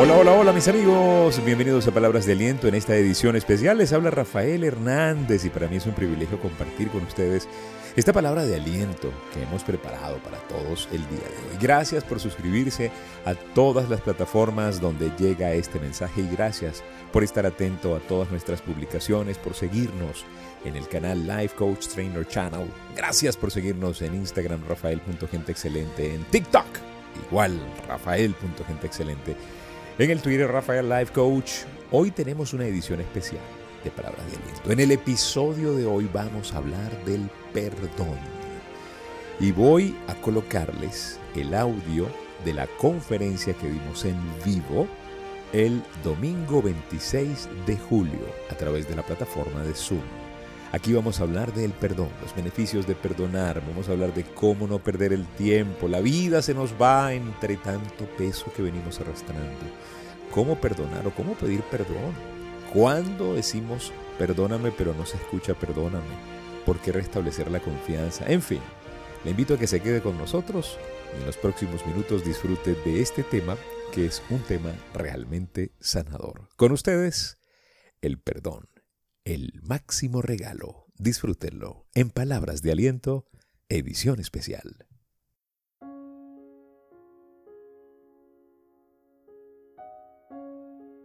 Hola, hola, hola mis amigos, bienvenidos a Palabras de Aliento en esta edición especial. Les habla Rafael Hernández y para mí es un privilegio compartir con ustedes esta palabra de aliento que hemos preparado para todos el día de hoy. Gracias por suscribirse a todas las plataformas donde llega este mensaje y gracias por estar atento a todas nuestras publicaciones, por seguirnos en el canal Life Coach Trainer Channel. Gracias por seguirnos en Instagram rafael.genteexcelente, en TikTok igual rafael.genteexcelente en el Twitter Rafael Life Coach, hoy tenemos una edición especial de Palabras de Aliento. En el episodio de hoy vamos a hablar del perdón. Y voy a colocarles el audio de la conferencia que vimos en vivo el domingo 26 de julio a través de la plataforma de Zoom. Aquí vamos a hablar del perdón, los beneficios de perdonar, vamos a hablar de cómo no perder el tiempo, la vida se nos va entre tanto peso que venimos arrastrando, cómo perdonar o cómo pedir perdón, cuándo decimos perdóname pero no se escucha perdóname, por qué restablecer la confianza, en fin, le invito a que se quede con nosotros y en los próximos minutos disfrute de este tema que es un tema realmente sanador. Con ustedes, el perdón el máximo regalo. Disfrútenlo en Palabras de Aliento, edición especial.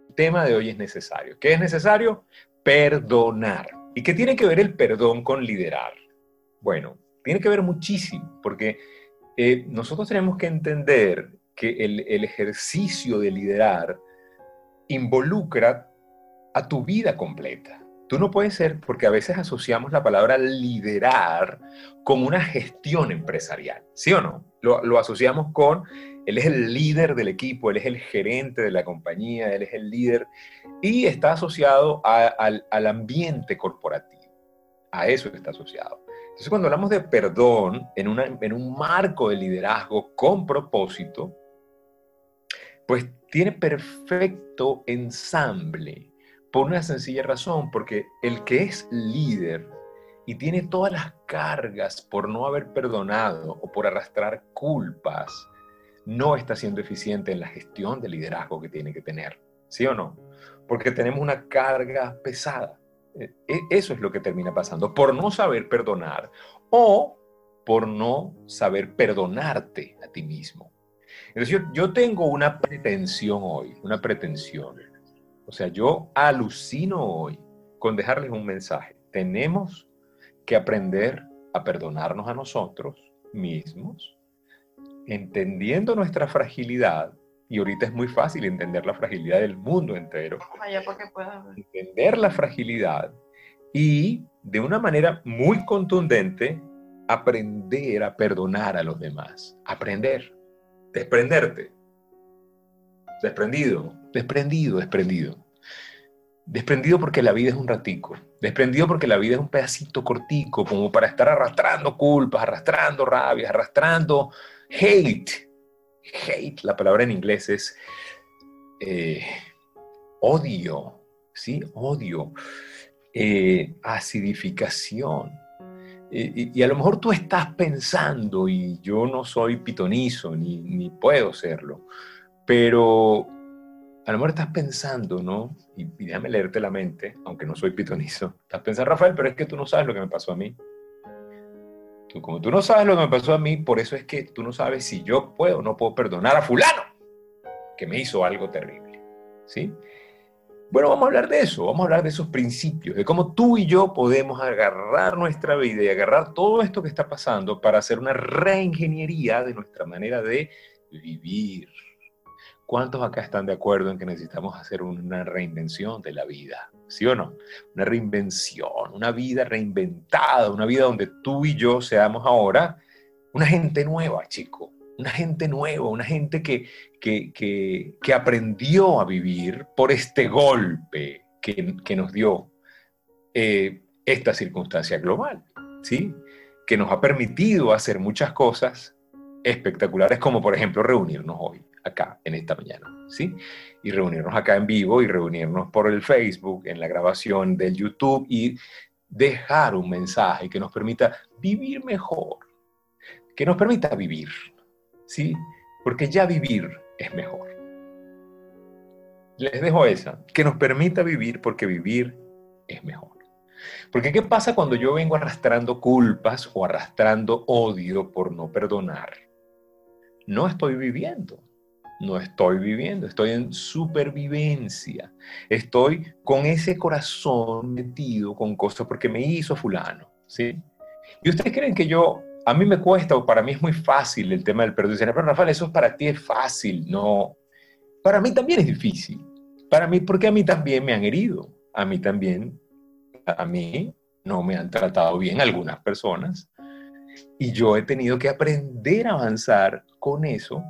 El tema de hoy es necesario. ¿Qué es necesario? Perdonar. ¿Y qué tiene que ver el perdón con liderar? Bueno, tiene que ver muchísimo, porque eh, nosotros tenemos que entender que el ejercicio de liderar involucra a tu vida completa. Tú no puedes ser, porque a veces asociamos la palabra liderar con una gestión empresarial, ¿sí o no? Lo, asociamos con, él es el líder del equipo, él es el gerente de la compañía, él es el líder, y está asociado al, ambiente corporativo. A eso está asociado. Entonces, cuando hablamos de perdón en, en un marco de liderazgo con propósito, pues tiene perfecto ensamble por una sencilla razón, porque el que es líder y tiene todas las cargas por no haber perdonado o por arrastrar culpas, no está siendo eficiente en la gestión de liderazgo que tiene que tener. ¿Sí o no? Porque tenemos una carga pesada. E, e, eso es lo que termina pasando, por no saber perdonar o por no saber perdonarte a ti mismo. Entonces yo, yo tengo una pretensión hoy, una pretensión o sea, yo alucino hoy con dejarles un mensaje. Tenemos que aprender a perdonarnos a nosotros mismos, entendiendo nuestra fragilidad. Y ahorita es muy fácil entender la fragilidad del mundo entero. Entender la fragilidad y de una manera muy contundente aprender a perdonar a los demás. Aprender. Desprenderte. Desprendido desprendido, desprendido. Desprendido porque la vida es un ratico. Desprendido porque la vida es un pedacito cortico, como para estar arrastrando culpas, arrastrando rabias, arrastrando hate. Hate, la palabra en inglés es eh, odio, ¿sí? Odio, eh, acidificación. Y, a lo mejor tú estás pensando, y yo no soy pitonizo, ni, ni puedo serlo, pero a lo mejor estás pensando, ¿no? Y, déjame leerte la mente, aunque no soy pitonizo. Estás pensando, Rafael, pero es que tú no sabes lo que me pasó a mí. Tú, como tú no sabes lo que me pasó a mí, por eso es que tú no sabes si yo puedo o no puedo perdonar a fulano que me hizo algo terrible. ¿Sí? Bueno, vamos a hablar de eso, vamos a hablar de esos principios, de cómo tú y yo podemos agarrar nuestra vida y agarrar todo esto que está pasando para hacer una reingeniería de nuestra manera de vivir. ¿Cuántos acá están de acuerdo en que necesitamos hacer una reinvención de la vida? ¿Sí o no? Una reinvención, una vida reinventada, una vida donde tú y yo seamos ahora una gente nueva, chico. Una gente nueva, una gente que, que, aprendió a vivir por este golpe que, nos dio eh, esta circunstancia global, ¿sí? Que nos ha permitido hacer muchas cosas espectaculares, como por ejemplo reunirnos hoy acá en esta mañana, ¿sí? Y reunirnos acá en vivo y reunirnos por el Facebook, en la grabación del YouTube y dejar un mensaje que nos permita vivir mejor, que nos permita vivir, ¿sí? Porque ya vivir es mejor. les dejo esa, que nos permita vivir porque vivir es mejor. Porque ¿qué pasa cuando yo vengo arrastrando culpas o arrastrando odio por no perdonar? No estoy viviendo, no estoy viviendo, estoy en supervivencia. Estoy con ese corazón metido con cosas porque me hizo fulano, ¿sí? Y ustedes creen que yo, a mí me cuesta o para mí es muy fácil el tema del perdón. Dicen, pero Rafael, eso para ti es fácil. No, para mí también es difícil. Para mí, porque a mí también me han herido. A mí también, a mí no me han tratado bien algunas personas. Y yo he tenido que aprender a avanzar con eso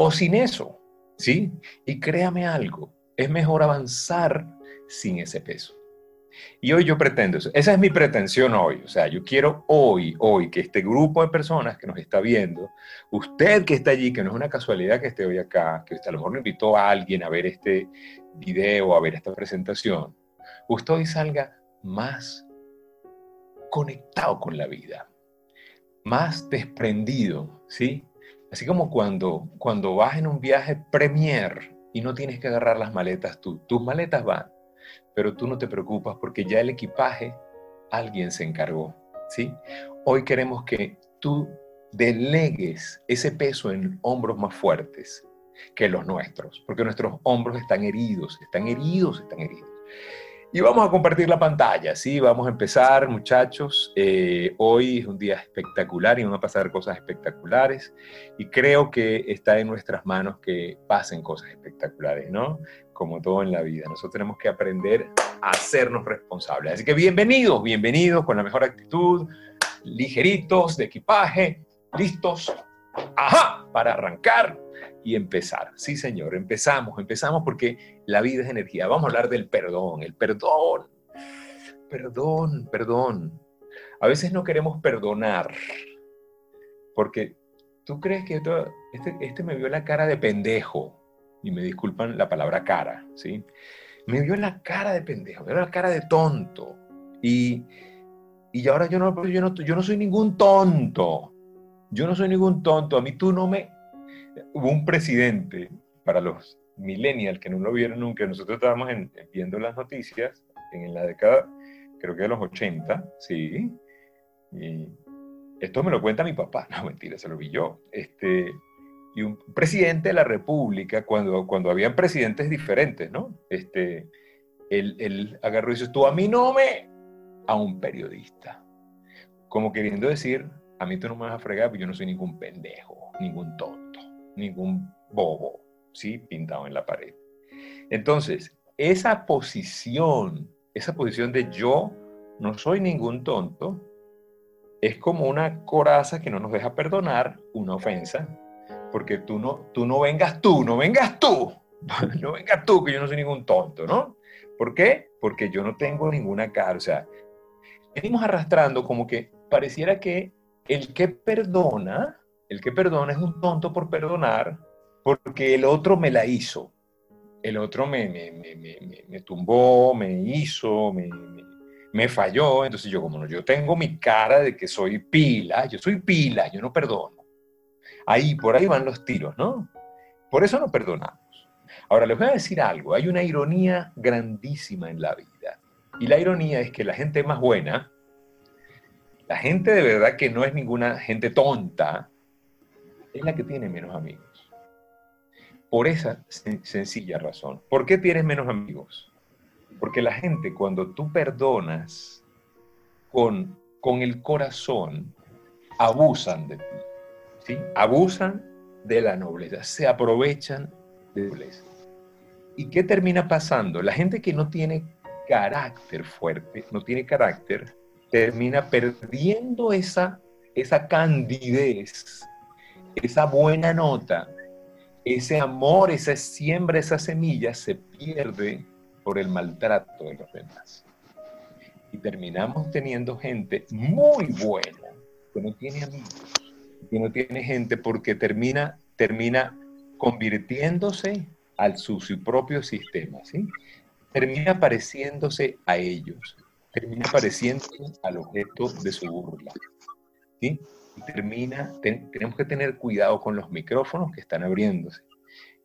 o sin eso, ¿sí? Y créame algo, es mejor avanzar sin ese peso. Y hoy yo pretendo eso. Esa es mi pretensión hoy. O sea, yo quiero hoy, hoy, que este grupo de personas que nos está viendo, usted que está allí, que no es una casualidad que esté hoy acá, que usted a lo mejor invitó a alguien a ver este video, a ver esta presentación, usted hoy salga más conectado con la vida, más desprendido, ¿sí? Así como cuando, cuando vas en un viaje premier y no tienes que agarrar las maletas tú, tus maletas van, pero tú no te preocupas porque ya el equipaje alguien se encargó, ¿sí? Hoy queremos que tú delegues ese peso en hombros más fuertes que los nuestros, porque nuestros hombros están heridos, están heridos, están heridos. Y vamos a compartir la pantalla, ¿sí? Vamos a empezar, muchachos. Eh, hoy es un día espectacular y van a pasar cosas espectaculares. Y creo que está en nuestras manos que pasen cosas espectaculares, ¿no? Como todo en la vida. Nosotros tenemos que aprender a hacernos responsables. Así que bienvenidos, bienvenidos con la mejor actitud, ligeritos de equipaje, listos, ajá, para arrancar y empezar. Sí, señor, empezamos, empezamos porque la vida es energía. Vamos a hablar del perdón, el perdón, perdón, perdón. A veces no queremos perdonar porque tú crees que este, este me vio la cara de pendejo, y me disculpan la palabra cara, ¿sí? Me vio la cara de pendejo, me vio la cara de tonto. Y, y ahora yo no, yo, no, yo no soy ningún tonto. Yo no soy ningún tonto. A mí tú no me, hubo un presidente, para los millennials que no lo vieron nunca, nosotros estábamos viendo las noticias en la década, creo que de los 80, sí, y esto me lo cuenta mi papá, no mentira, se lo vi yo, este, y un presidente de la República, cuando, cuando habían presidentes diferentes, ¿no? Este, él, él agarró y dice, tú a mí no me, a un periodista, como queriendo decir, a mí tú no me vas a fregar, porque yo no soy ningún pendejo, ningún tonto ningún bobo, ¿sí? Pintado en la pared. Entonces, esa posición, esa posición de yo no soy ningún tonto, es como una coraza que no nos deja perdonar una ofensa, porque tú no, tú no vengas tú, no vengas tú, no vengas tú, que yo no soy ningún tonto, ¿no? ¿Por qué? Porque yo no tengo ninguna cara, o sea, venimos arrastrando como que pareciera que el que perdona el que perdona es un tonto por perdonar porque el otro me la hizo. El otro me, me, tumbó, me hizo, me, falló. Entonces yo como no, yo tengo mi cara de que soy pila, yo soy pila, yo no perdono. Ahí, por ahí van los tiros, ¿no? Por eso no perdonamos. Ahora les voy a decir algo, hay una ironía grandísima en la vida. Y la ironía es que la gente más buena, la gente de verdad que no es ninguna gente tonta, es la que tiene menos amigos. Por esa sencilla razón. ¿Por qué tienes menos amigos? Porque la gente cuando tú perdonas con, con el corazón, abusan de ti. ¿sí? Abusan de la nobleza, se aprovechan de la nobleza. ¿Y qué termina pasando? La gente que no tiene carácter fuerte, no tiene carácter, termina perdiendo esa, esa candidez esa buena nota, ese amor, esa siembra, esa semilla se pierde por el maltrato de los demás. Y terminamos teniendo gente muy buena, que no tiene amigos, que no tiene gente porque termina, termina convirtiéndose al su, propio sistema, ¿sí? Termina pareciéndose a ellos, termina pareciéndose al objeto de su burla, ¿sí? Termina, tenemos que tener cuidado con los micrófonos que están abriéndose.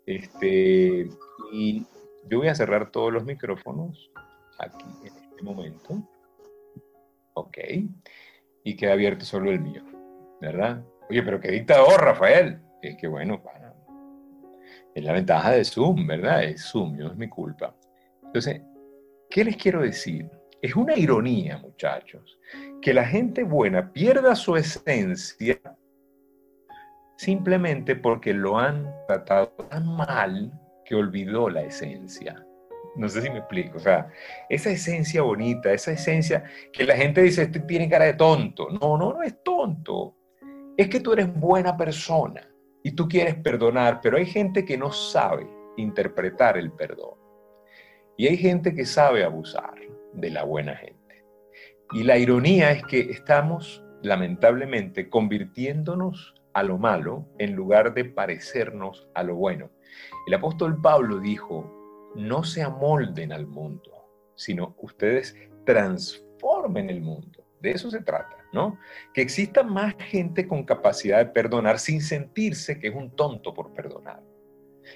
Este, y yo voy a cerrar todos los micrófonos aquí en este momento. Ok. Y queda abierto solo el mío, ¿verdad? Oye, pero qué dictador, Rafael. Es que bueno, es la ventaja de Zoom, ¿verdad? Es Zoom, no es mi culpa. Entonces, ¿qué les quiero decir? Es una ironía, muchachos, que la gente buena pierda su esencia simplemente porque lo han tratado tan mal que olvidó la esencia. No sé si me explico. O sea, esa esencia bonita, esa esencia que la gente dice, este tiene cara de tonto. No, no, no es tonto. Es que tú eres buena persona y tú quieres perdonar, pero hay gente que no sabe interpretar el perdón. Y hay gente que sabe abusar de la buena gente. Y la ironía es que estamos, lamentablemente, convirtiéndonos a lo malo en lugar de parecernos a lo bueno. El apóstol Pablo dijo, no se amolden al mundo, sino ustedes transformen el mundo. De eso se trata, ¿no? Que exista más gente con capacidad de perdonar sin sentirse que es un tonto por perdonar.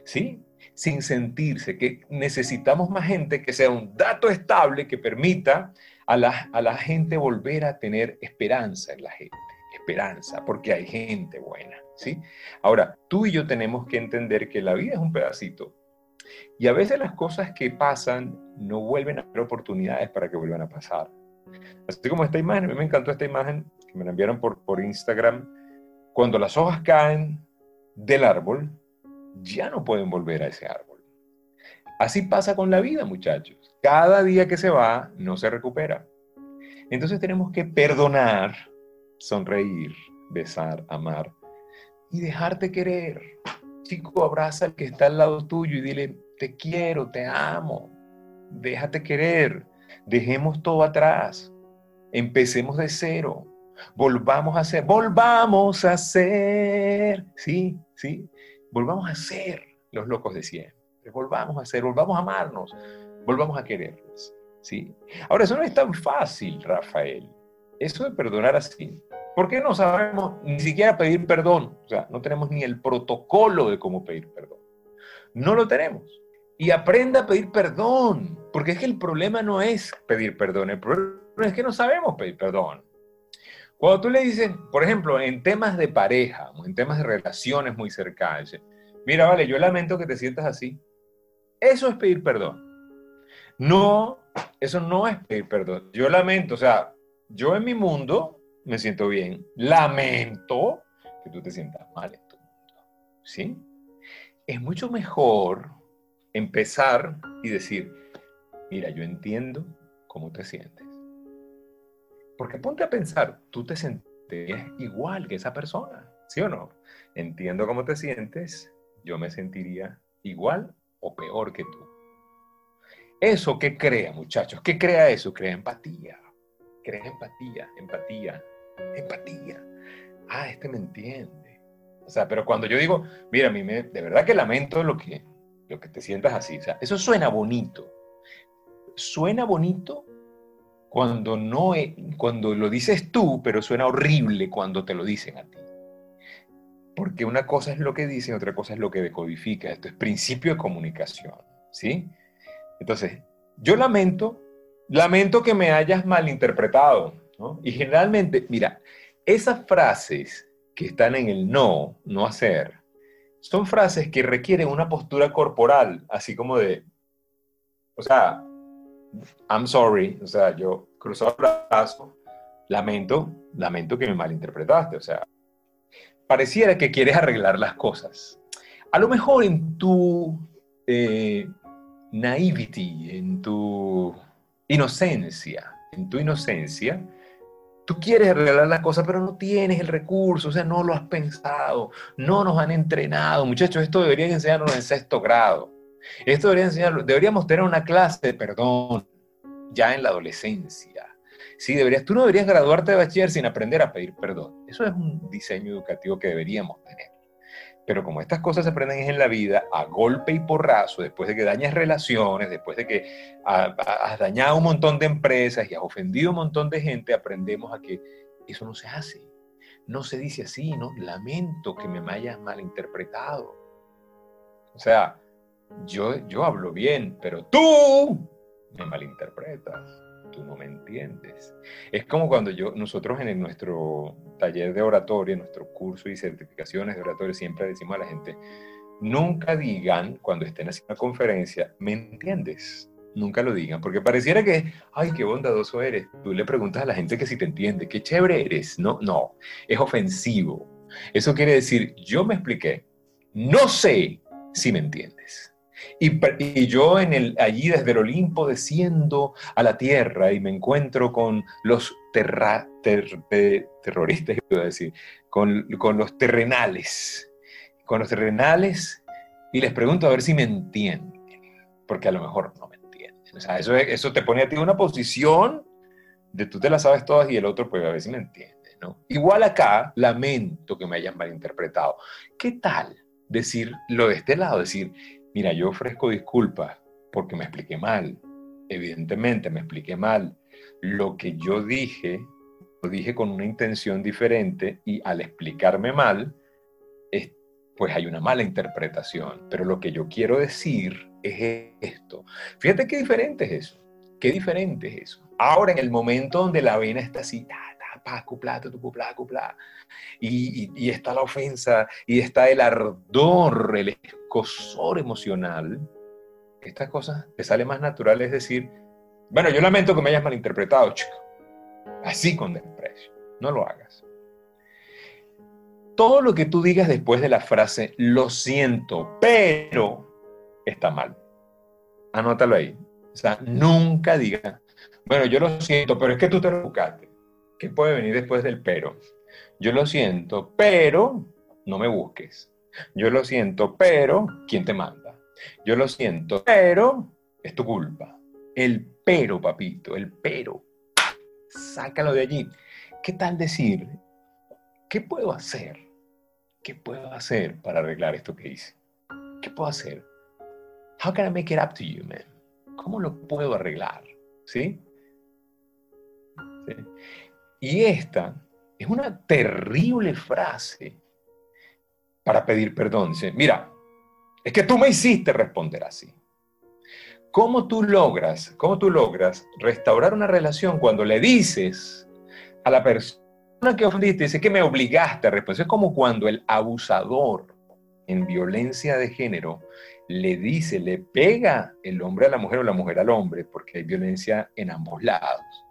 ¿Sí? Sin sentirse que necesitamos más gente que sea un dato estable que permita a la, a la gente volver a tener esperanza en la gente. Esperanza, porque hay gente buena. ¿Sí? Ahora, tú y yo tenemos que entender que la vida es un pedacito y a veces las cosas que pasan no vuelven a haber oportunidades para que vuelvan a pasar. Así como esta imagen, me encantó esta imagen que me la enviaron por, por Instagram. Cuando las hojas caen del árbol, ya no pueden volver a ese árbol. Así pasa con la vida, muchachos. Cada día que se va, no se recupera. Entonces tenemos que perdonar, sonreír, besar, amar y dejarte querer. Chico, abraza al que está al lado tuyo y dile, te quiero, te amo, déjate querer, dejemos todo atrás, empecemos de cero, volvamos a ser, volvamos a ser, sí, sí, volvamos a ser los locos de siempre, volvamos a ser, volvamos a amarnos, volvamos a querernos, sí. Ahora, eso no es tan fácil, Rafael, eso de perdonar así. ¿Por qué no sabemos ni siquiera pedir perdón? O sea, no tenemos ni el protocolo de cómo pedir perdón. No lo tenemos y aprenda a pedir perdón, porque es que el problema no es pedir perdón, el problema es que no sabemos pedir perdón. Cuando tú le dices, por ejemplo, en temas de pareja, en temas de relaciones muy cercanas, mira, vale, yo lamento que te sientas así. Eso es pedir perdón. No, eso no es pedir perdón. Yo lamento, o sea, yo en mi mundo me siento bien. Lamento que tú te sientas mal en tu mundo. ¿Sí? Es mucho mejor empezar y decir, mira, yo entiendo cómo te sientes. Porque ponte a pensar, tú te sentirías igual que esa persona, ¿sí o no? Entiendo cómo te sientes, yo me sentiría igual o peor que tú. ¿Eso qué crea, muchachos? ¿Qué crea eso? Crea empatía. Crea empatía, empatía, empatía. Ah, este me entiende. O sea, pero cuando yo digo, mira, a mí me, de verdad que lamento lo que, lo que te sientas así. O eso suena bonito. Suena bonito cuando, no es, cuando lo dices tú, pero suena horrible cuando te lo dicen a ti. Porque una cosa es lo que dicen, otra cosa es lo que decodifica. Esto es principio de comunicación, ¿sí? Entonces, yo lamento, lamento que me hayas malinterpretado, ¿no? Y generalmente, mira, esas frases que están en el no, no hacer, son frases que requieren una postura corporal, así como de, o sea, I'm sorry, o sea, yo cruzo el brazo, lamento, lamento que me malinterpretaste, o sea, pareciera que quieres arreglar las cosas. A lo mejor en tu eh, naivety, en tu inocencia, en tu inocencia, Tú quieres arreglar las cosas, pero no tienes el recurso, o sea, no lo has pensado, no nos han entrenado. Muchachos, esto deberían enseñarnos en sexto grado. Esto debería enseñarlo, deberíamos tener una clase de perdón ya en la adolescencia. Sí, deberías, tú no deberías graduarte de bachiller sin aprender a pedir perdón. Eso es un diseño educativo que deberíamos tener. Pero como estas cosas se aprenden en la vida, a golpe y porrazo, después de que dañas relaciones, después de que has dañado un montón de empresas y has ofendido un montón de gente, aprendemos a que eso no se hace. No se dice así, ¿no? Lamento que me hayas malinterpretado. O sea, yo, yo hablo bien, pero tú me malinterpretas, tú no me entiendes. Es como cuando yo, nosotros en nuestro taller de oratoria, en nuestro curso y certificaciones de oratoria, siempre decimos a la gente, nunca digan cuando estén haciendo una conferencia, ¿me entiendes? Nunca lo digan, porque pareciera que, ay, qué bondadoso eres. Tú le preguntas a la gente que si te entiende, qué chévere eres. No, no, es ofensivo. Eso quiere decir, yo me expliqué, no sé si me entiendes. Y, yo en el, allí desde el Olimpo desciendo a la tierra y me encuentro con los terroristas, iba decir, con, con los terrenales, con los terrenales y les pregunto a ver si me entienden, porque a lo mejor no me entienden. O sea, eso, eso te pone a ti una posición de tú te la sabes todas y el otro pues a ver si me entiende. ¿no? Igual acá, lamento que me hayan malinterpretado. ¿Qué tal decirlo de este lado? Decir, mira, yo ofrezco disculpas porque me expliqué mal. Evidentemente me expliqué mal. Lo que yo dije, lo dije con una intención diferente y al explicarme mal, pues hay una mala interpretación. Pero lo que yo quiero decir es esto. Fíjate qué diferente es eso. Qué diferente es eso. Ahora, en el momento donde la vena está ta, y, está la ofensa, y está el ardor, el escosor emocional, estas cosas te sale más natural, es decir, bueno, yo lamento que me hayas malinterpretado, chico. Así con desprecio. No lo hagas. Todo lo que tú digas después de la frase, lo siento, pero está mal. Anótalo ahí. O sea, nunca diga, bueno, yo lo siento, pero es que tú te lo buscaste. ¿Qué puede venir después del pero? Yo lo siento, pero no me busques. Yo lo siento, pero ¿quién te manda? Yo lo siento, pero es tu culpa. El pero, papito, el pero. Sácalo de allí. ¿Qué tal decir? ¿Qué puedo hacer? ¿Qué puedo hacer para arreglar esto que hice? ¿Qué puedo hacer? How can I make it up to you, man? ¿Cómo lo puedo arreglar? ¿Sí? ¿Sí? Y esta es una terrible frase para pedir perdón. Dice, mira, es que tú me hiciste responder así. ¿Cómo tú logras, cómo tú logras restaurar una relación cuando le dices a la persona que ofendiste, dice que me obligaste a responder? Es como cuando el abusador en violencia de género le dice, le pega el hombre a la mujer o la mujer al hombre, porque hay violencia en ambos lados.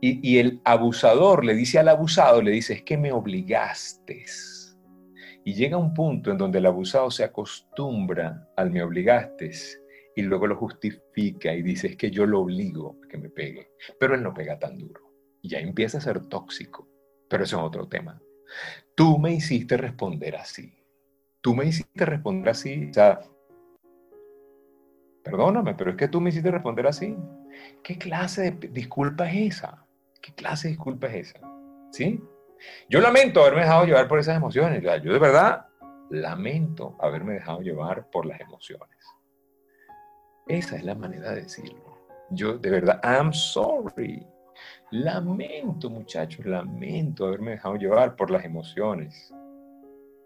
Y, el abusador le dice al abusado, le dice, es que me obligaste y llega un punto en donde el abusado se acostumbra al me obligaste y luego lo justifica y dice es que yo lo obligo a que me pegue, pero él no pega tan duro. Y ya empieza a ser tóxico, pero eso es otro tema. Tú me hiciste responder así. Tú me hiciste responder así. O sea, perdóname, pero es que tú me hiciste responder así. ¿Qué clase de disculpa es esa? ¿Qué clase de disculpa es esa? ¿Sí? Yo lamento haberme dejado llevar por esas emociones. Yo de verdad lamento haberme dejado llevar por las emociones. Esa es la manera de decirlo. Yo de verdad, I'm sorry. Lamento, muchachos, lamento haberme dejado llevar por las emociones.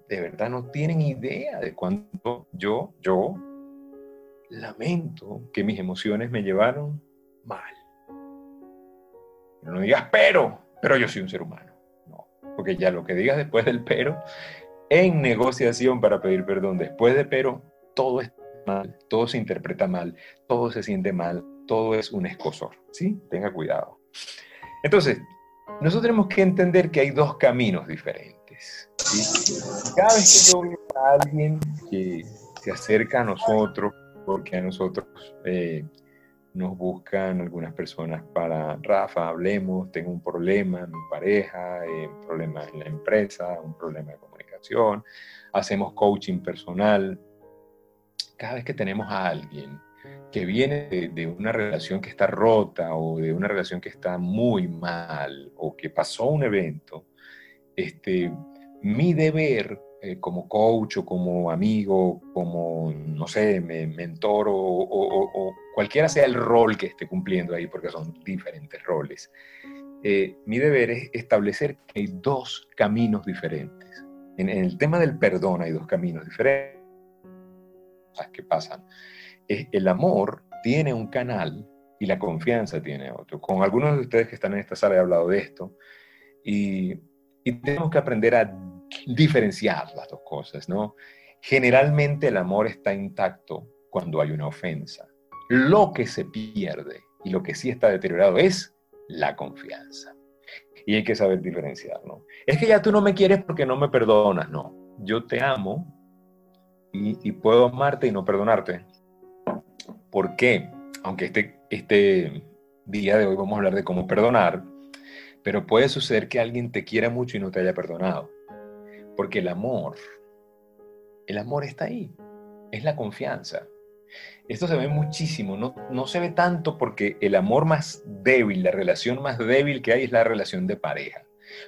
De verdad no tienen idea de cuánto yo, yo, lamento que mis emociones me llevaron mal. No digas pero, pero yo soy un ser humano porque ya lo que digas después del pero, en negociación para pedir perdón después de pero, todo es mal, todo se interpreta mal, todo se siente mal, todo es un escosor, ¿sí? Tenga cuidado. Entonces, nosotros tenemos que entender que hay dos caminos diferentes. Cada vez que yo veo a alguien que se acerca a nosotros, porque a nosotros eh, nos buscan algunas personas para, Rafa, hablemos, tengo un problema en mi pareja, eh, un problema en la empresa, un problema de comunicación, hacemos coaching personal. Cada vez que tenemos a alguien que viene de, una relación que está rota o de una relación que está muy mal o que pasó un evento, este, mi deber eh, como coach o como amigo, como, no sé, mentor o, cualquiera sea el rol que esté cumpliendo ahí, porque son diferentes roles, eh, mi deber es establecer que hay dos caminos diferentes. En, el tema del perdón hay dos caminos diferentes. cosas que pasan. El amor tiene un canal y la confianza tiene otro. Con algunos de ustedes que están en esta sala he hablado de esto y, y tenemos que aprender a diferenciar las dos cosas, ¿no? Generalmente el amor está intacto cuando hay una ofensa. Lo que se pierde y lo que sí está deteriorado es la confianza. Y hay que saber diferenciar, ¿no? Es que ya tú no me quieres porque no me perdonas, no. Yo te amo y, puedo amarte y no perdonarte. ¿Por qué? Aunque este, este día de hoy vamos a hablar de cómo perdonar, pero puede suceder que alguien te quiera mucho y no te haya perdonado. Porque el amor, el amor está ahí, es la confianza. Esto se ve muchísimo, no, no se ve tanto porque el amor más débil, la relación más débil que hay es la relación de pareja.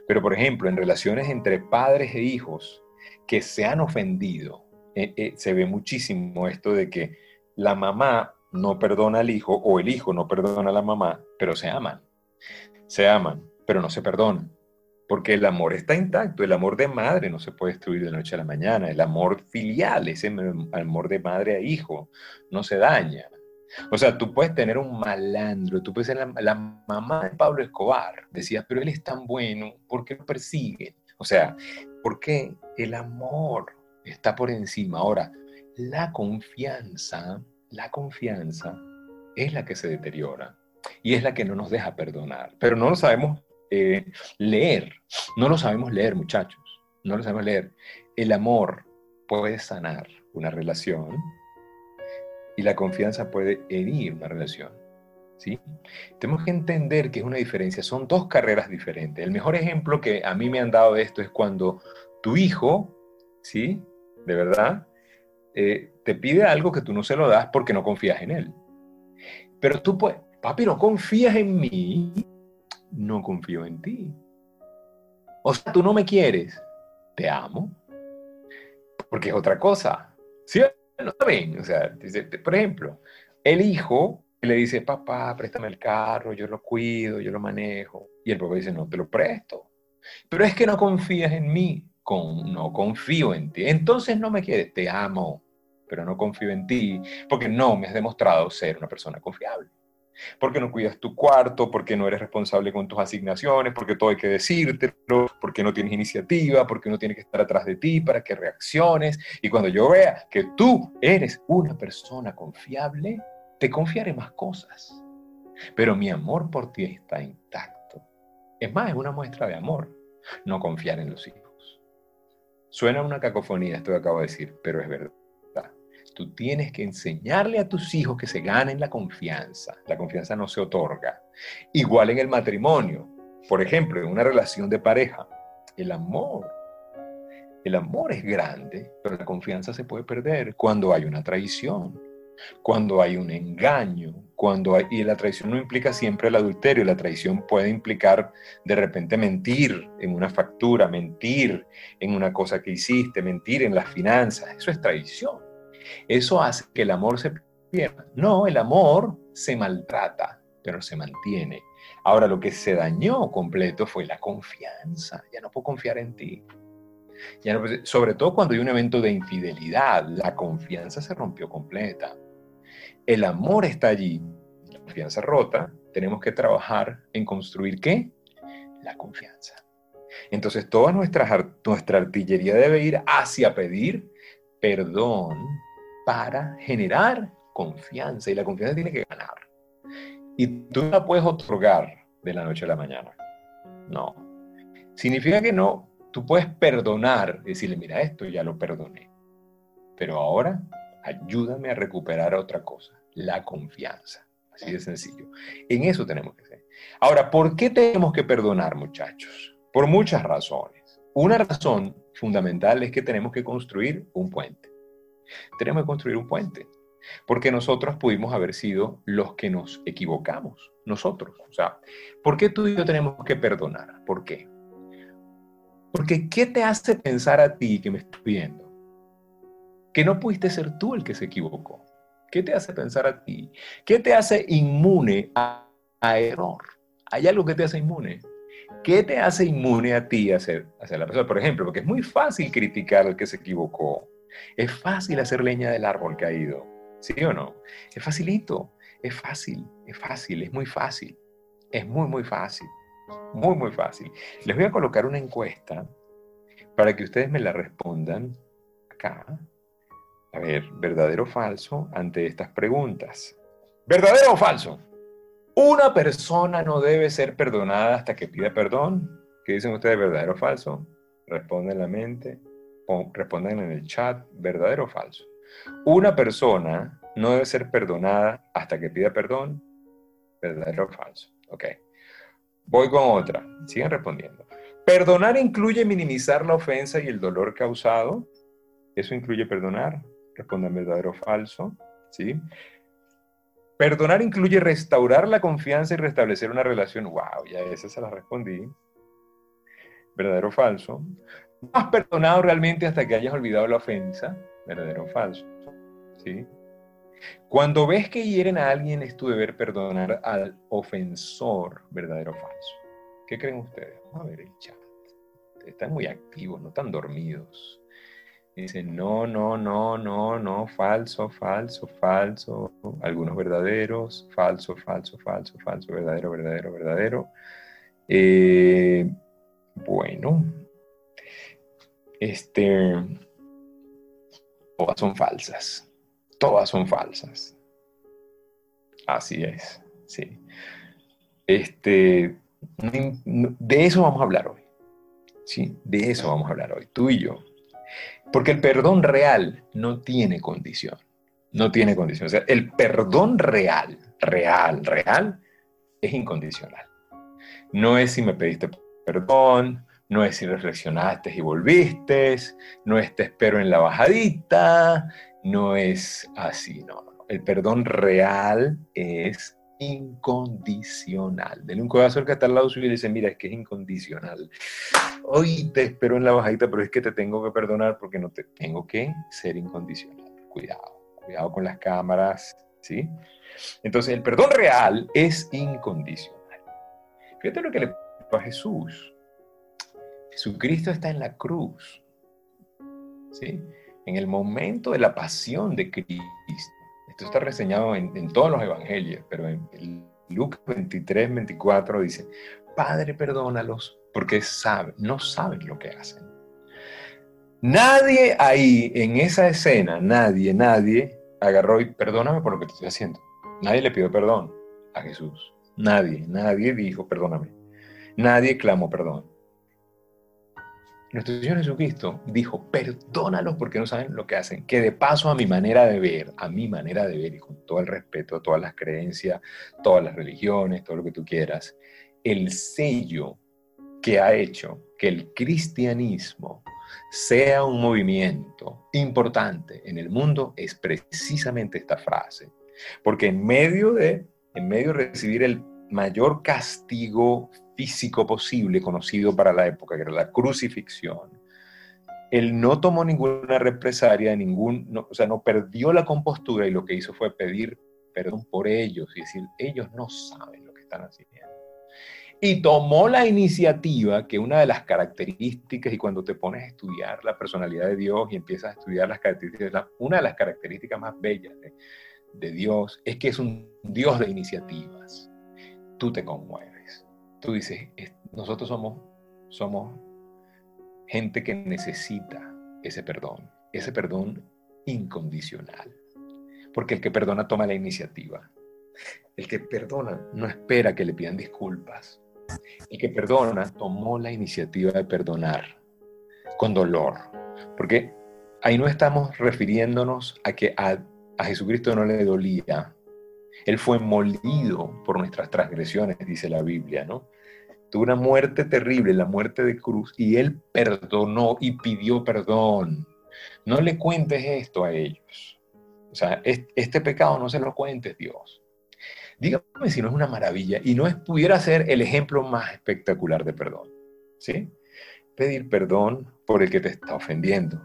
Pero por ejemplo, en relaciones entre padres e hijos que se han ofendido, eh, eh, se ve muchísimo esto de que la mamá no perdona al hijo o el hijo no perdona a la mamá, pero se aman. Se aman, pero no se perdonan. Porque el amor está intacto, el amor de madre no se puede destruir de la noche a la mañana, el amor filial, ese amor de madre a hijo, no se daña. O sea, tú puedes tener un malandro, tú puedes ser la, mamá de Pablo Escobar, decías, pero él es tan bueno, ¿por qué lo persiguen? O sea, porque el amor está por encima. Ahora, la confianza, la confianza es la que se deteriora y es la que no nos deja perdonar. Pero no lo sabemos eh, leer. No lo sabemos leer, muchachos. No lo sabemos leer. El amor puede sanar una relación y la confianza puede herir una relación. ¿sí? Tenemos que entender que es una diferencia. Son dos carreras diferentes. El mejor ejemplo que a mí me han dado de esto es cuando tu hijo, ¿sí? De verdad, eh, te pide algo que tú no se lo das porque no confías en él. Pero tú puedes, papi, no confías en mí, no confío en ti. O sea, tú no me quieres, te amo, porque es otra cosa. ¿Sí? No o sea, por ejemplo, el hijo le dice, papá, préstame el carro, yo lo cuido, yo lo manejo. Y el papá dice, no, te lo presto. Pero es que no confías en mí, Con, no confío en ti. Entonces no me quieres, te amo, pero no confío en ti, porque no me has demostrado ser una persona confiable porque no cuidas tu cuarto, porque no eres responsable con tus asignaciones, porque todo hay que decírtelo, porque no tienes iniciativa, porque no tiene que estar atrás de ti para que reacciones. Y cuando yo vea que tú eres una persona confiable, te confiaré más cosas. Pero mi amor por ti está intacto. Es más, es una muestra de amor, no confiar en los hijos. Suena una cacofonía esto que acabo de decir, pero es verdad. Tú tienes que enseñarle a tus hijos que se ganen la confianza. La confianza no se otorga. Igual en el matrimonio. Por ejemplo, en una relación de pareja. El amor. El amor es grande, pero la confianza se puede perder cuando hay una traición, cuando hay un engaño, cuando hay, y la traición no implica siempre el adulterio, la traición puede implicar de repente mentir en una factura, mentir en una cosa que hiciste, mentir en las finanzas, eso es traición. Eso hace que el amor se pierda. No, el amor se maltrata, pero se mantiene. Ahora, lo que se dañó completo fue la confianza. Ya no puedo confiar en ti. Ya sobre todo cuando hay un evento de infidelidad, la confianza se rompió completa. El amor está allí, la confianza rota. Tenemos que trabajar en construir qué? La confianza. Entonces, toda nuestra, nuestra artillería debe ir hacia pedir perdón para generar confianza y la confianza tiene que ganar. Y tú la puedes otorgar de la noche a la mañana. No. Significa que no, tú puedes perdonar, decirle, mira, esto ya lo perdoné. Pero ahora ayúdame a recuperar otra cosa, la confianza. Así de sencillo. En eso tenemos que ser. Ahora, ¿por qué tenemos que perdonar, muchachos? Por muchas razones. Una razón fundamental es que tenemos que construir un puente. Tenemos que construir un puente, porque nosotros pudimos haber sido los que nos equivocamos, nosotros. O sea, ¿por qué tú y yo tenemos que perdonar? ¿Por qué? Porque ¿qué te hace pensar a ti que me estás viendo? Que no pudiste ser tú el que se equivocó. ¿Qué te hace pensar a ti? ¿Qué te hace inmune a, error? ¿Hay algo que te hace inmune? ¿Qué te hace inmune a ti a ser, a ser la persona? Por ejemplo, porque es muy fácil criticar al que se equivocó Es fácil hacer leña del árbol caído, ¿sí o no? Es facilito, es fácil, es fácil, es muy fácil, es muy, muy fácil, muy, muy fácil. Les voy a colocar una encuesta para que ustedes me la respondan acá. A ver, verdadero o falso ante estas preguntas. ¿Verdadero o falso? Una persona no debe ser perdonada hasta que pida perdón. ¿Qué dicen ustedes, verdadero o falso? Responden en la mente, responden en el chat, verdadero o falso. Una persona no debe ser perdonada hasta que pida perdón, verdadero o falso. Ok. Voy con otra. Sigan respondiendo. ¿Perdonar incluye minimizar la ofensa y el dolor causado? ¿Eso incluye perdonar? Respondan verdadero o falso. ¿Sí? Perdonar incluye restaurar la confianza y restablecer una relación. ¡Wow! Ya esa se la respondí. ¿Verdadero o falso? ¿No has perdonado realmente hasta que hayas olvidado la ofensa? ¿Verdadero o falso? ¿Sí? Cuando ves que hieren a alguien es tu deber perdonar al ofensor, ¿verdadero o falso? ¿Qué creen ustedes? Vamos a ver el chat. Están muy activos, no están dormidos. Dicen, no, no, no, no, no, falso, falso, falso. Algunos verdaderos, falso, falso, falso, falso, verdadero, verdadero, verdadero. Eh, bueno, este, todas son falsas. Todas son falsas. Así es, sí. Este, de eso vamos a hablar hoy. Sí, de eso vamos a hablar hoy, tú y yo. Porque el perdón real no tiene condición. No tiene condición. O sea, el perdón real, real, real, es incondicional. No es si me pediste perdón, no es si reflexionaste y volviste, no es te espero en la bajadita, no es así, no. El perdón real es incondicional. Denle un codazo al que está lado y dice, mira, es que es incondicional. Hoy te espero en la bajadita, pero es que te tengo que perdonar porque no te tengo que ser incondicional. Cuidado, cuidado con las cámaras, ¿sí? Entonces, el perdón real es incondicional. Fíjate lo que le pasó a Jesús. Jesucristo está en la cruz, ¿sí? En el momento de la pasión de Cristo esto está reseñado en, todos los evangelios, pero en, Lucas 23, 24 dice, Padre, perdónalos porque saben, no saben lo que hacen. Nadie ahí, en esa escena, nadie, nadie agarró y perdóname por lo que te estoy haciendo. Nadie le pidió perdón a Jesús. Nadie, nadie dijo perdóname. Nadie clamó perdón. Nuestro Señor Jesucristo dijo, perdónalos porque no saben lo que hacen. Que de paso a mi manera de ver, a mi manera de ver y con todo el respeto a todas las creencias, todas las religiones, todo lo que tú quieras, el sello que ha hecho que el cristianismo sea un movimiento importante en el mundo es precisamente esta frase. Porque en medio de, en medio de recibir el mayor castigo físico posible conocido para la época, que era la crucifixión, él no tomó ninguna represalia, ningún, o sea, no perdió la compostura y lo que hizo fue pedir perdón por ellos y decir, ellos no saben lo que están haciendo. Y tomó la iniciativa, que una de las características, y cuando te pones a estudiar la personalidad de Dios y empiezas a estudiar las características, una de las características más bellas de, de Dios es que es un Dios de iniciativas. Tú te conmueves tú dices, nosotros somos, gente que necesita ese perdón, ese perdón incondicional. Porque el que perdona toma la iniciativa. El que perdona no espera que le pidan disculpas. El que perdona tomó la iniciativa de perdonar con dolor. Porque ahí no estamos refiriéndonos a que a, a Jesucristo no le dolía él fue molido por nuestras transgresiones, dice la Biblia, ¿no? Tuvo una muerte terrible, la muerte de cruz, y Él perdonó y pidió perdón. No le cuentes esto a ellos. O sea, este pecado no se lo cuentes, Dios. Dígame si no es una maravilla y no es, pudiera ser el ejemplo más espectacular de perdón. ¿Sí? Pedir perdón por el que te está ofendiendo.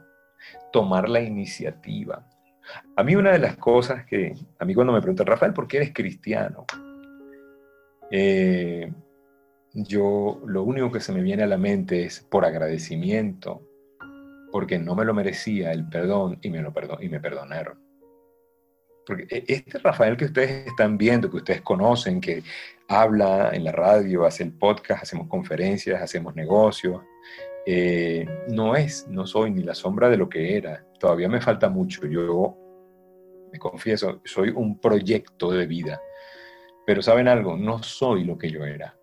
Tomar la iniciativa a mí una de las cosas que, a mí cuando me preguntan, Rafael, ¿por qué eres cristiano? Eh, yo lo único que se me viene a la mente es por agradecimiento, porque no me lo merecía el perdón y me, lo perdon y me perdonaron. Porque e, este Rafael que ustedes están viendo, que ustedes conocen, que habla en la radio, hace el podcast, hacemos conferencias, hacemos negocios, eh, no es, no soy ni la sombra de lo que era. Todavía me falta mucho. Yo, me confieso, soy un proyecto de vida. Pero saben algo, no soy lo que yo era.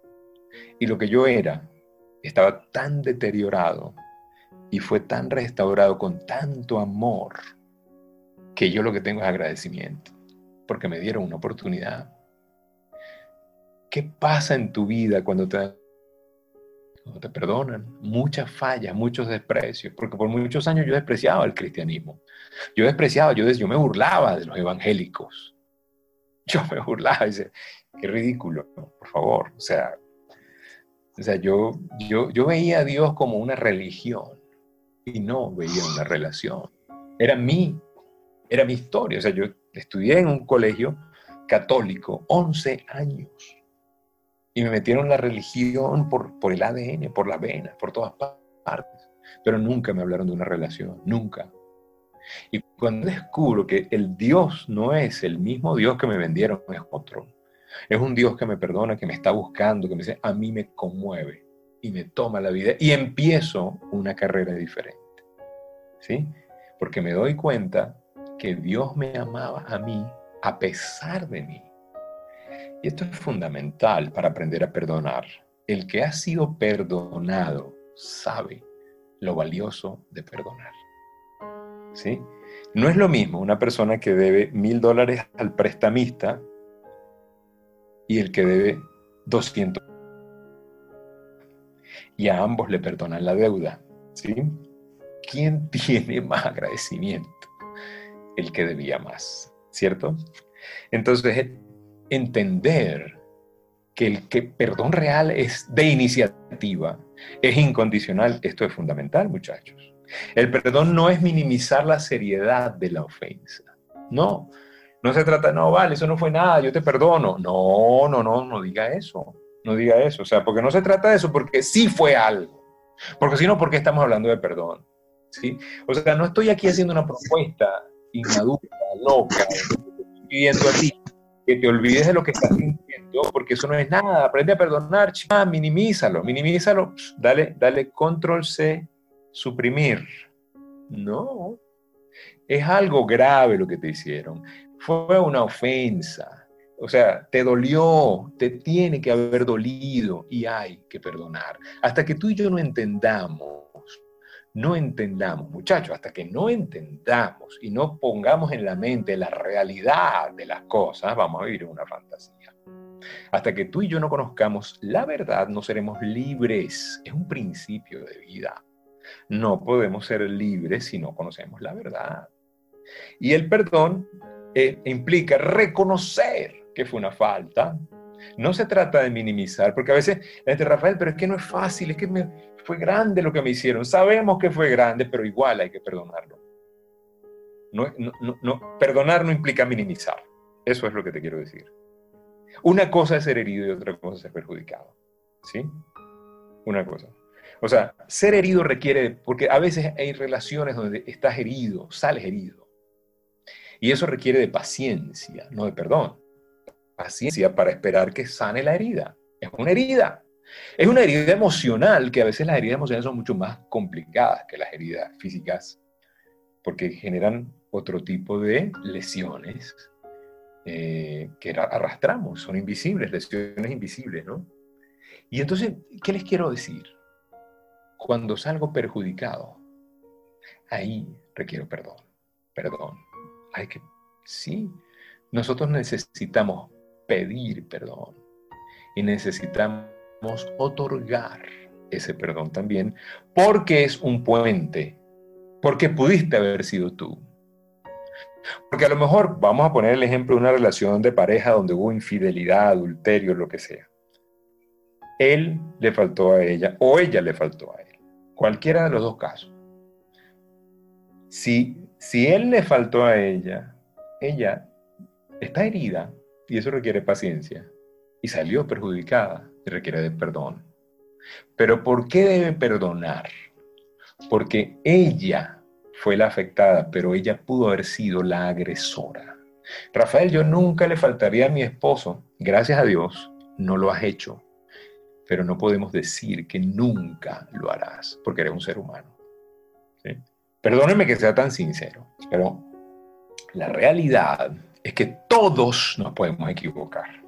Y lo que yo era estaba tan deteriorado y fue tan restaurado con tanto amor que yo lo que tengo es agradecimiento, porque me dieron una oportunidad. ¿Qué pasa en tu vida cuando te, te perdonan? Muchas fallas, muchos desprecios, porque por muchos años yo despreciaba el cristianismo. Yo despreciaba, yo, yo me burlaba de los evangélicos. Yo me burlaba, dice, qué ridículo, por favor. O sea, o sea yo, yo, yo veía a Dios como una religión y no veía una relación. Era mi era mi historia. O sea, yo estudié en un colegio católico 11 años y me metieron la religión por, por el ADN, por las venas, por todas partes. Pero nunca me hablaron de una relación, nunca. Y cuando descubro que el Dios no es el mismo Dios que me vendieron, es otro. Es un Dios que me perdona, que me está buscando, que me dice, a mí me conmueve y me toma la vida y empiezo una carrera diferente. ¿Sí? Porque me doy cuenta que Dios me amaba a mí a pesar de mí. Y esto es fundamental para aprender a perdonar. El que ha sido perdonado sabe lo valioso de perdonar. ¿Sí? No es lo mismo una persona que debe mil dólares al prestamista y el que debe 200. Y a ambos le perdonan la deuda. ¿Sí? ¿Quién tiene más agradecimiento? el que debía más, ¿cierto? Entonces, entender que el que perdón real es de iniciativa, es incondicional, esto es fundamental, muchachos. El perdón no es minimizar la seriedad de la ofensa. No, no se trata, no, vale, eso no fue nada, yo te perdono. No, no, no, no diga eso. No diga eso. O sea, porque no se trata de eso, porque sí fue algo. Porque si no, ¿por qué estamos hablando de perdón? ¿Sí? O sea, no estoy aquí haciendo una propuesta inmadura, loca, pidiendo a ti que te olvides de lo que estás sintiendo, porque eso no es nada. Aprende a perdonar, ah, minimízalo, minimízalo, dale, dale control C, suprimir. No, es algo grave lo que te hicieron. Fue una ofensa. O sea, te dolió, te tiene que haber dolido y hay que perdonar. Hasta que tú y yo no entendamos no entendamos, muchachos, hasta que no entendamos y no pongamos en la mente la realidad de las cosas, vamos a vivir una fantasía. Hasta que tú y yo no conozcamos la verdad, no seremos libres. Es un principio de vida. No podemos ser libres si no conocemos la verdad. Y el perdón eh, implica reconocer que fue una falta, no se trata de minimizar, porque a veces Rafael, pero es que no es fácil, es que fue grande lo que me hicieron. Sabemos que fue grande, pero igual hay que perdonarlo. No, no, perdonar no implica minimizar. Eso es lo que te quiero decir. Una cosa es ser herido y otra cosa es ser perjudicado. ¿Sí? Una cosa. O sea, ser herido requiere, porque a veces hay relaciones donde estás herido, sales herido. Y eso requiere de paciencia, no de perdón paciencia para esperar que sane la herida. Es una herida. Es una herida emocional, que a veces las heridas emocionales son mucho más complicadas que las heridas físicas, porque generan otro tipo de lesiones eh, que arrastramos, son invisibles, lesiones invisibles, ¿no? Y entonces, ¿qué les quiero decir? Cuando salgo perjudicado, ahí requiero perdón, perdón. Hay que, sí, nosotros necesitamos pedir perdón y necesitamos otorgar ese perdón también porque es un puente, porque pudiste haber sido tú. Porque a lo mejor vamos a poner el ejemplo de una relación de pareja donde hubo infidelidad, adulterio, lo que sea. Él le faltó a ella o ella le faltó a él. Cualquiera de los dos casos. Si, si él le faltó a ella, ella está herida y eso requiere paciencia. Y salió perjudicada requiere de perdón. Pero ¿por qué debe perdonar? porque ella fue la afectada, pero ella pudo haber sido la agresora. Rafael, yo nunca le faltaría a mi esposo, gracias a Dios, no lo has hecho, pero no podemos decir que nunca lo harás, porque eres un ser humano. Perdónenme que sea tan sincero, pero la realidad es que todos nos podemos equivocar.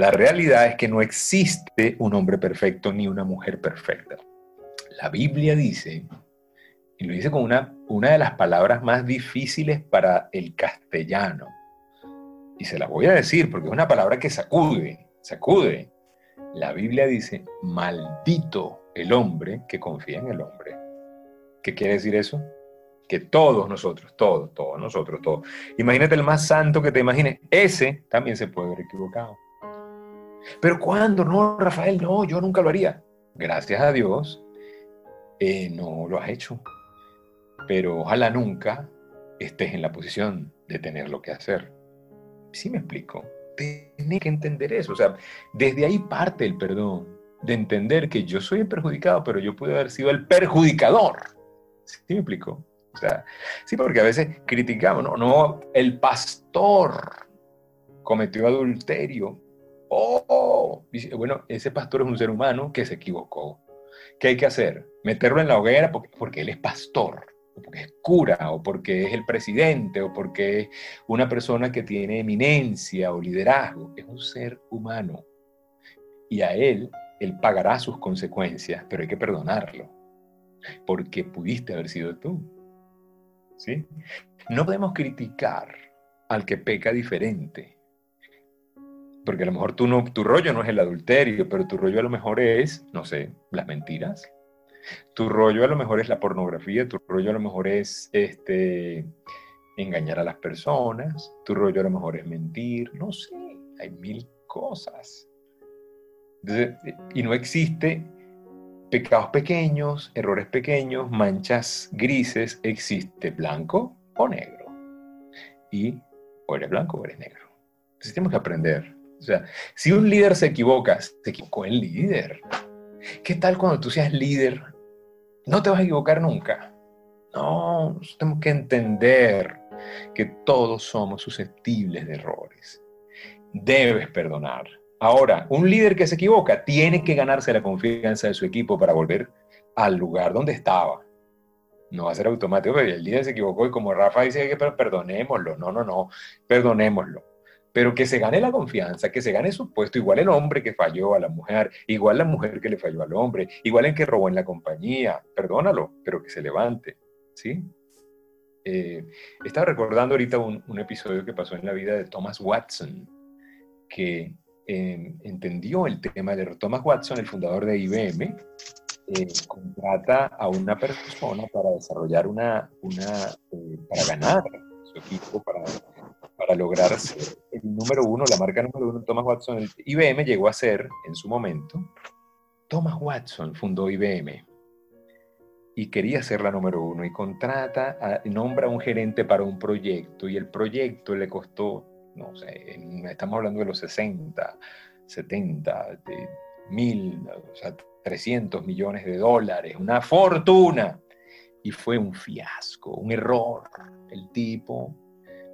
La realidad es que no existe un hombre perfecto ni una mujer perfecta. La Biblia dice, y lo dice con una, una de las palabras más difíciles para el castellano, y se la voy a decir porque es una palabra que sacude, sacude. La Biblia dice, maldito el hombre que confía en el hombre. ¿Qué quiere decir eso? Que todos nosotros, todos, todos nosotros, todos. Imagínate el más santo que te imagines, ese también se puede haber equivocado. Pero ¿cuándo? No, Rafael, no, yo nunca lo haría. Gracias a Dios, eh, no lo has hecho. Pero ojalá nunca estés en la posición de tener lo que hacer. ¿Sí me explico? Tienes que entender eso. O sea, desde ahí parte el perdón, de entender que yo soy el perjudicado, pero yo pude haber sido el perjudicador. ¿Sí me explico? O sea, sí, porque a veces criticamos, no, no, el pastor cometió adulterio. Oh, bueno, ese pastor es un ser humano que se equivocó. ¿Qué hay que hacer? Meterlo en la hoguera porque, porque él es pastor, o porque es cura, o porque es el presidente, o porque es una persona que tiene eminencia o liderazgo. Es un ser humano. Y a él, él pagará sus consecuencias, pero hay que perdonarlo, porque pudiste haber sido tú. ¿Sí? No podemos criticar al que peca diferente porque a lo mejor tú no, tu rollo no es el adulterio, pero tu rollo a lo mejor es, no sé, las mentiras. Tu rollo a lo mejor es la pornografía, tu rollo a lo mejor es este, engañar a las personas, tu rollo a lo mejor es mentir, no sé, hay mil cosas. y no existe pecados pequeños, errores pequeños, manchas grises, existe blanco o negro. Y o eres blanco o eres negro. Entonces tenemos que aprender o sea, si un líder se equivoca, se equivocó el líder. ¿Qué tal cuando tú seas líder? No te vas a equivocar nunca. No, tenemos que entender que todos somos susceptibles de errores. Debes perdonar. Ahora, un líder que se equivoca tiene que ganarse la confianza de su equipo para volver al lugar donde estaba. No va a ser automático, pero el líder se equivocó y como Rafa dice que perdonémoslo. No, no, no, perdonémoslo pero que se gane la confianza, que se gane su puesto, igual el hombre que falló a la mujer, igual la mujer que le falló al hombre, igual el que robó en la compañía, perdónalo, pero que se levante, ¿sí? Eh, estaba recordando ahorita un, episodio que pasó en la vida de Thomas Watson, que em, entendió el tema de Thomas Watson, el fundador de IBM, eh, contrata a una persona para desarrollar una, eh, para ganar su equipo, para para lograr ser el número uno, la marca número uno, Thomas Watson, IBM llegó a ser en su momento, Thomas Watson fundó IBM y quería ser la número uno y contrata, nombra a un gerente para un proyecto y el proyecto le costó, no sé, estamos hablando de los 60, 70, de mil, o sea, 300 millones de dólares, una fortuna. Y fue un fiasco, un error. El tipo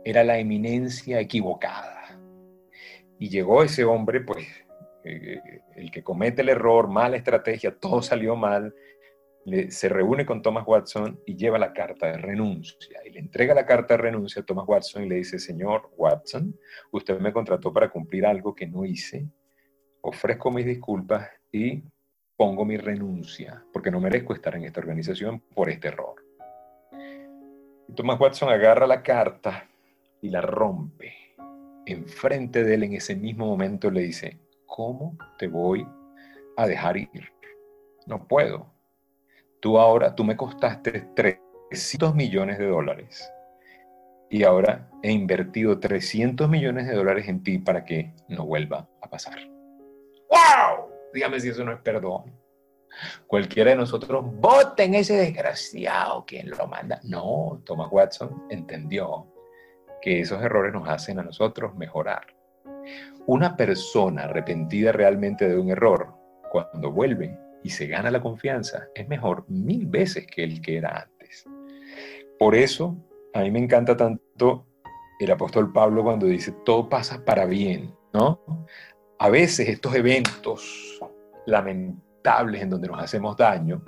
era la eminencia equivocada. Y llegó ese hombre, pues, eh, el que comete el error, mala estrategia, todo salió mal, se reúne con Thomas Watson y lleva la carta de renuncia. Y le entrega la carta de renuncia a Thomas Watson y le dice, señor Watson, usted me contrató para cumplir algo que no hice, ofrezco mis disculpas y pongo mi renuncia, porque no merezco estar en esta organización por este error. Thomas Watson agarra la carta y la rompe. Enfrente de él en ese mismo momento le dice, ¿cómo te voy a dejar ir? No puedo. Tú ahora, tú me costaste 300 millones de dólares y ahora he invertido 300 millones de dólares en ti para que no vuelva a pasar. ¡Wow! Dígame si eso no es perdón. Cualquiera de nosotros voten ese desgraciado quien lo manda. No, Thomas Watson entendió que esos errores nos hacen a nosotros mejorar. Una persona arrepentida realmente de un error, cuando vuelve y se gana la confianza, es mejor mil veces que el que era antes. Por eso, a mí me encanta tanto el apóstol Pablo cuando dice, todo pasa para bien, ¿no? A veces estos eventos lamentables en donde nos hacemos daño,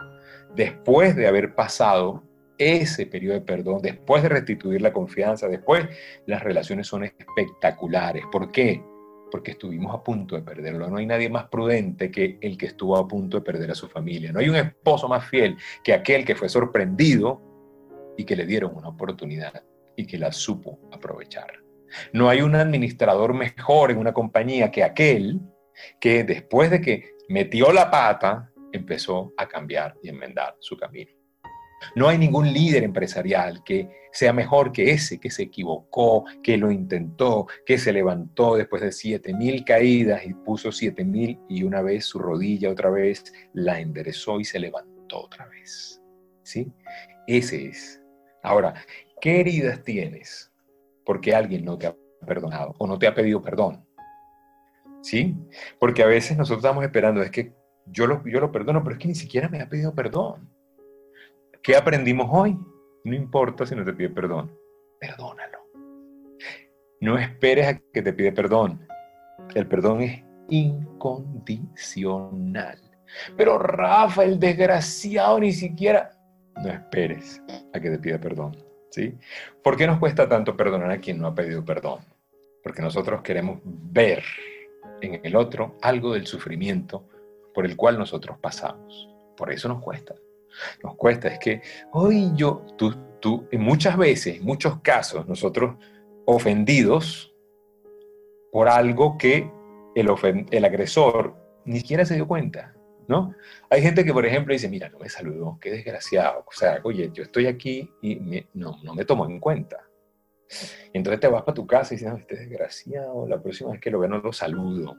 después de haber pasado ese periodo de perdón, después de restituir la confianza, después las relaciones son espectaculares. ¿Por qué? Porque estuvimos a punto de perderlo. No hay nadie más prudente que el que estuvo a punto de perder a su familia. No hay un esposo más fiel que aquel que fue sorprendido y que le dieron una oportunidad y que la supo aprovechar. No hay un administrador mejor en una compañía que aquel que después de que metió la pata, empezó a cambiar y enmendar su camino. No hay ningún líder empresarial que sea mejor que ese que se equivocó, que lo intentó, que se levantó después de siete mil caídas y puso siete mil y una vez su rodilla otra vez la enderezó y se levantó otra vez. ¿Sí? Ese es. Ahora, ¿qué heridas tienes? Porque alguien no te ha perdonado o no te ha pedido perdón. ¿Sí? Porque a veces nosotros estamos esperando, es que yo lo, yo lo perdono, pero es que ni siquiera me ha pedido perdón. ¿Qué aprendimos hoy? No importa si no te pide perdón, perdónalo. No esperes a que te pide perdón. El perdón es incondicional. Pero Rafa, el desgraciado, ni siquiera... No esperes a que te pida perdón. ¿sí? ¿Por qué nos cuesta tanto perdonar a quien no ha pedido perdón? Porque nosotros queremos ver en el otro algo del sufrimiento por el cual nosotros pasamos. Por eso nos cuesta nos cuesta, es que hoy yo, tú, tú, muchas veces, en muchos casos, nosotros ofendidos por algo que el, el agresor ni siquiera se dio cuenta, ¿no? Hay gente que, por ejemplo, dice, mira, no me saludó, qué desgraciado, o sea, oye, yo estoy aquí y no, no me tomo en cuenta. Entonces te vas para tu casa y dices, no, este desgraciado, la próxima vez que lo veo no lo saludo.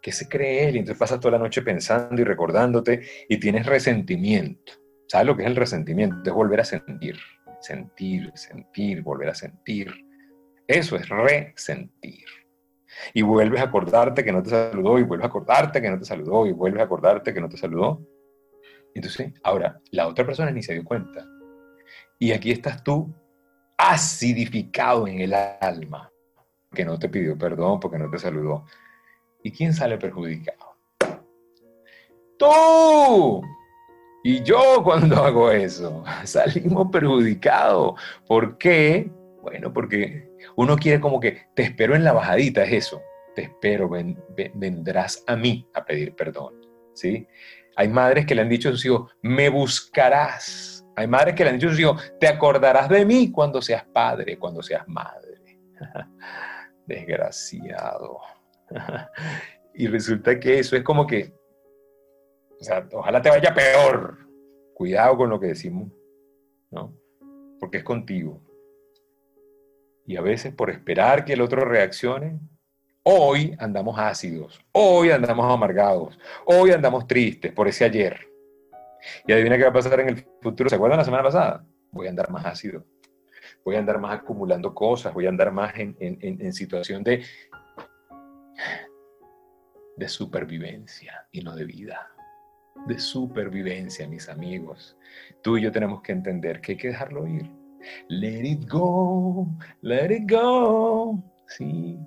¿Qué se cree él? Y entonces pasas toda la noche pensando y recordándote y tienes resentimiento. ¿Sabes lo que es el resentimiento? Es volver a sentir, sentir, sentir, volver a sentir. Eso es resentir. Y vuelves a acordarte que no te saludó y vuelves a acordarte que no te saludó y vuelves a acordarte que no te saludó. Entonces, ahora, la otra persona ni se dio cuenta. Y aquí estás tú acidificado en el alma, que no te pidió perdón porque no te saludó. ¿Y quién sale perjudicado? ¡Tú! Y yo cuando hago eso, salimos perjudicados. ¿Por qué? Bueno, porque uno quiere como que te espero en la bajadita, es eso. Te espero, vendrás a mí a pedir perdón. ¿sí? Hay madres que le han dicho a sus hijos, me buscarás. Hay madres que le han dicho a sus hijos, te acordarás de mí cuando seas padre, cuando seas madre. Desgraciado. y resulta que eso es como que ojalá te vaya peor. Cuidado con lo que decimos, ¿no? Porque es contigo. Y a veces por esperar que el otro reaccione, hoy andamos ácidos, hoy andamos amargados, hoy andamos tristes por ese ayer. Y adivina qué va a pasar en el futuro. ¿Se acuerdan la semana pasada? Voy a andar más ácido. Voy a andar más acumulando cosas, voy a andar más en situación de, de supervivencia y no de vida de supervivencia, mis amigos. Tú y yo tenemos que entender que hay que dejarlo ir. Let it go, let it go. Sí,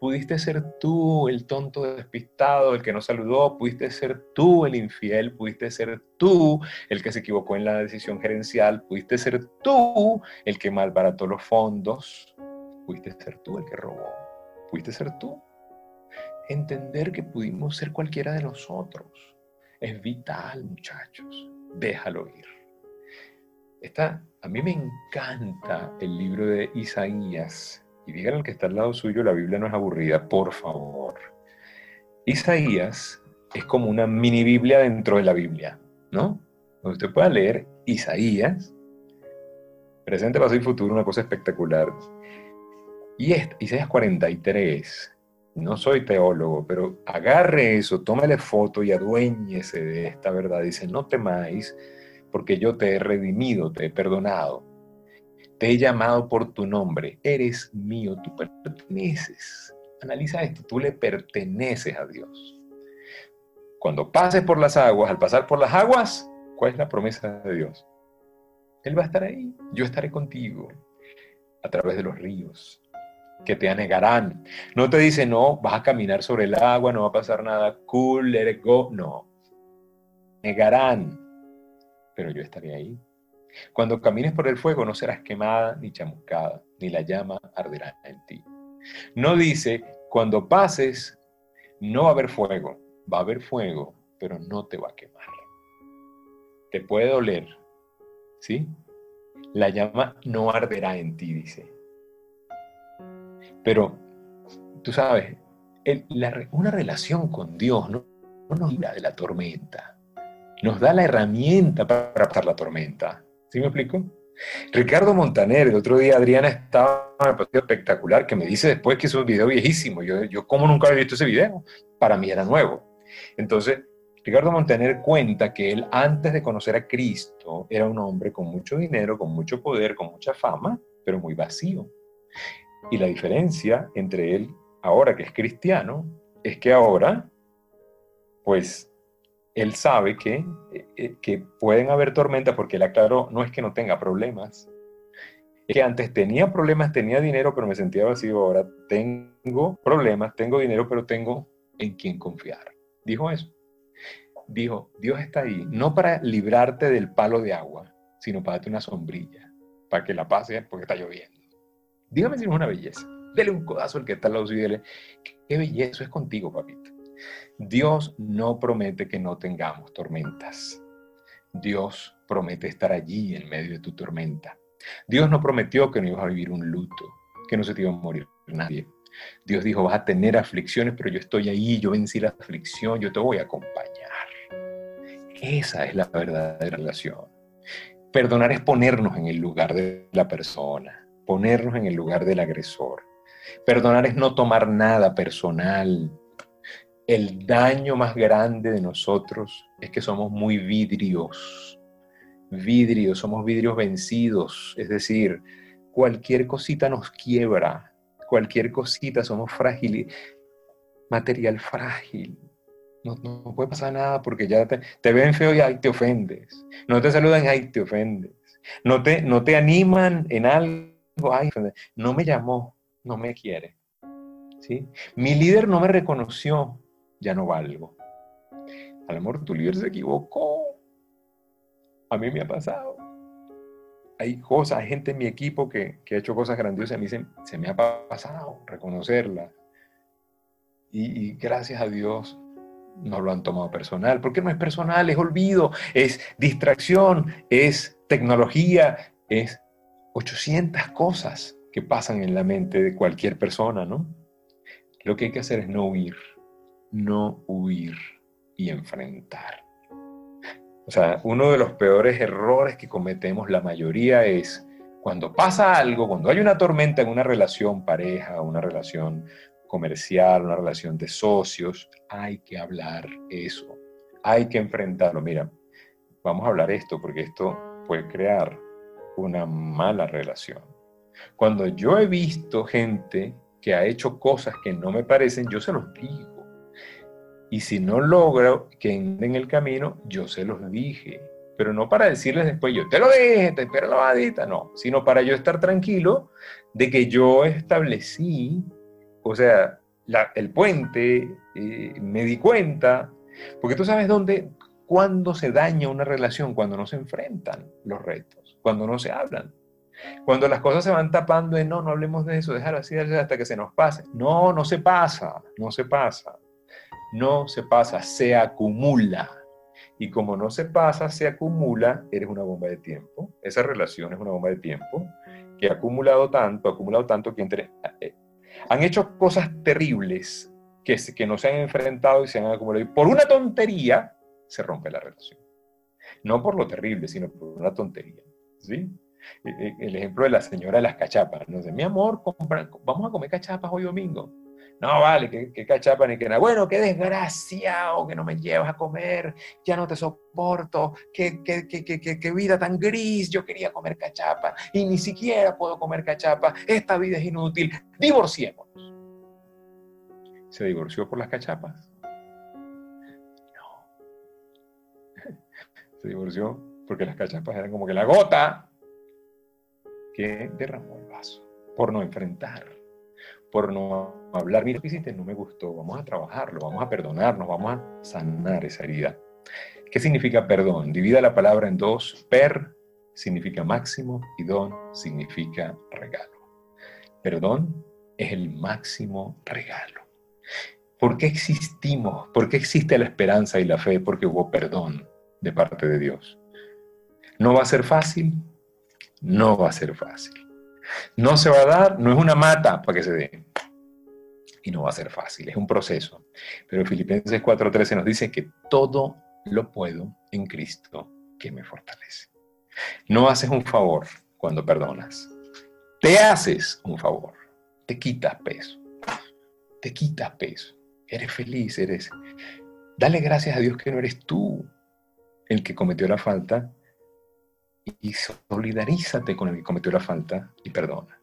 pudiste ser tú el tonto despistado, el que no saludó, pudiste ser tú el infiel, pudiste ser tú el que se equivocó en la decisión gerencial, pudiste ser tú el que malbarató los fondos, pudiste ser tú el que robó, pudiste ser tú. Entender que pudimos ser cualquiera de nosotros es vital, muchachos. Déjalo ir. Esta, a mí me encanta el libro de Isaías. Y digan al que está al lado suyo, la Biblia no es aburrida, por favor. Isaías es como una mini Biblia dentro de la Biblia, ¿no? Donde usted pueda leer Isaías, presente, pasado y futuro, una cosa espectacular. Y esta, Isaías 43 no soy teólogo, pero agarre eso, tómale foto y aduéñese de esta verdad. Dice, no temáis, porque yo te he redimido, te he perdonado, te he llamado por tu nombre, eres mío, tú perteneces. Analiza esto, tú le perteneces a Dios. cuando pases por las aguas, al pasar por las aguas, ¿cuál es la promesa de Dios? Él va a estar ahí, yo estaré contigo a través de los ríos que te anegarán. No te dice, no, vas a caminar sobre el agua, no va a pasar nada, cool, let it go. No. Negarán, pero yo estaré ahí. Cuando camines por el fuego no serás quemada ni chamuscada, ni la llama arderá en ti. No dice, cuando pases, no va a haber fuego, va a haber fuego, pero no te va a quemar. Te puede doler, ¿sí? La llama no arderá en ti, dice. Pero, tú sabes, una relación con Dios no, no nos libra de la tormenta, nos da la herramienta para pasar la tormenta. ¿Sí me explico? Ricardo Montaner, el otro día Adriana estaba, me espectacular, que me dice después que es un video viejísimo. Yo, yo como nunca había visto ese video, para mí era nuevo. Entonces, Ricardo Montaner cuenta que él antes de conocer a Cristo era un hombre con mucho dinero, con mucho poder, con mucha fama, pero muy vacío. Y la diferencia entre él ahora que es cristiano es que ahora, pues él sabe que, eh, eh, que pueden haber tormentas porque él aclaró, no es que no tenga problemas, que antes tenía problemas, tenía dinero, pero me sentía vacío, ahora tengo problemas, tengo dinero, pero tengo en quien confiar. Dijo eso. Dijo, Dios está ahí, no para librarte del palo de agua, sino para darte una sombrilla, para que la pase porque está lloviendo. Dígame si no es una belleza. Dele un codazo al que está al lado y dile, qué belleza es contigo, papito. Dios no promete que no tengamos tormentas. Dios promete estar allí en medio de tu tormenta. Dios no prometió que no ibas a vivir un luto, que no se te iba a morir nadie. Dios dijo, vas a tener aflicciones, pero yo estoy ahí, yo vencí la aflicción, yo te voy a acompañar. Esa es la verdadera relación. Perdonar es ponernos en el lugar de la persona, ponernos en el lugar del agresor. Perdonar es no tomar nada personal, el daño más grande de nosotros es que somos muy vidrios. Vidrios, somos vidrios vencidos. Es decir, cualquier cosita nos quiebra. Cualquier cosita, somos frágiles. Material frágil. No, puede pasar nada porque ya te, ven feo y ahí te ofendes. No te saludan ahí te ofendes. No te, no te animan en algo, no me llamó, no me quiere. ¿Sí? Mi líder no me reconoció, ya no valgo. A lo tu líder se equivocó. A mí me ha pasado. Hay cosas, hay gente en mi equipo que, ha hecho cosas grandiosas. A mí se, me ha pasado reconocerla. Y, gracias a Dios no lo han tomado personal. Porque no es personal, es olvido, es distracción, es tecnología, es 800 cosas que pasan en la mente de cualquier persona, ¿no? Lo que hay que hacer es no huir no huir y enfrentar. O sea, uno de los peores errores que cometemos la mayoría es cuando pasa algo, cuando hay una tormenta en una relación pareja, una relación comercial, una relación de socios, hay que hablar eso, hay que enfrentarlo. Mira, vamos a hablar esto porque esto puede crear una mala relación. Cuando yo he visto gente que ha hecho cosas que no me parecen, yo se los digo. Y si no logro que en el camino, yo se los dije. Pero no para decirles después, yo te lo dije, te espero la vadita, no, sino para yo estar tranquilo de que yo establecí, o sea, el puente, eh, me di cuenta, porque tú sabes dónde, cuando se daña una relación, cuando no se enfrentan los retos, cuando no se hablan. Cuando las cosas se van tapando en no, no hablemos de eso, dejar así hasta que se nos pase. No, no se pasa, no se pasa no se pasa, se acumula. Y como no se pasa, se acumula, eres una bomba de tiempo. Esa relación es una bomba de tiempo que ha acumulado tanto, ha acumulado tanto que entre, eh, han hecho cosas terribles que, que no se han enfrentado y se han acumulado. Y por una tontería se rompe la relación. No por lo terrible, sino por una tontería. ¿Sí? E, e, el ejemplo de la señora de las cachapas. No sé, mi amor, vamos a comer cachapas hoy domingo. No, vale, que, cachapa ni que nada. Bueno, qué desgraciado que no me llevas a comer, ya no te soporto, qué, qué, vida tan gris, yo quería comer cachapa y ni siquiera puedo comer cachapa, esta vida es inútil, divorciémonos. ¿Se divorció por las cachapas? No, Se divorció porque las cachapas eran como que la gota que derramó el vaso por no enfrentar, por no hablar. Mira, ¿qué hiciste? No me gustó. Vamos a trabajarlo, vamos a perdonarnos, vamos a sanar esa herida. ¿Qué significa perdón? Divida la palabra en dos. Per significa máximo y don significa regalo. Perdón es el máximo regalo. ¿Por qué existimos? ¿Por qué existe la esperanza y la fe? Porque hubo perdón de parte de Dios. ¿No va a ser fácil? No va a ser fácil. No se va a dar, no es una mata para que se dé. Y no va a ser fácil, es un proceso. Pero Filipenses 4:13 nos dice que todo lo puedo en Cristo que me fortalece. No haces un favor cuando perdonas. Te haces un favor. Te quitas peso. Te quitas peso. Eres feliz, eres... Dale gracias a Dios que no eres tú el que cometió la falta y solidarízate con el que cometió la falta y perdona.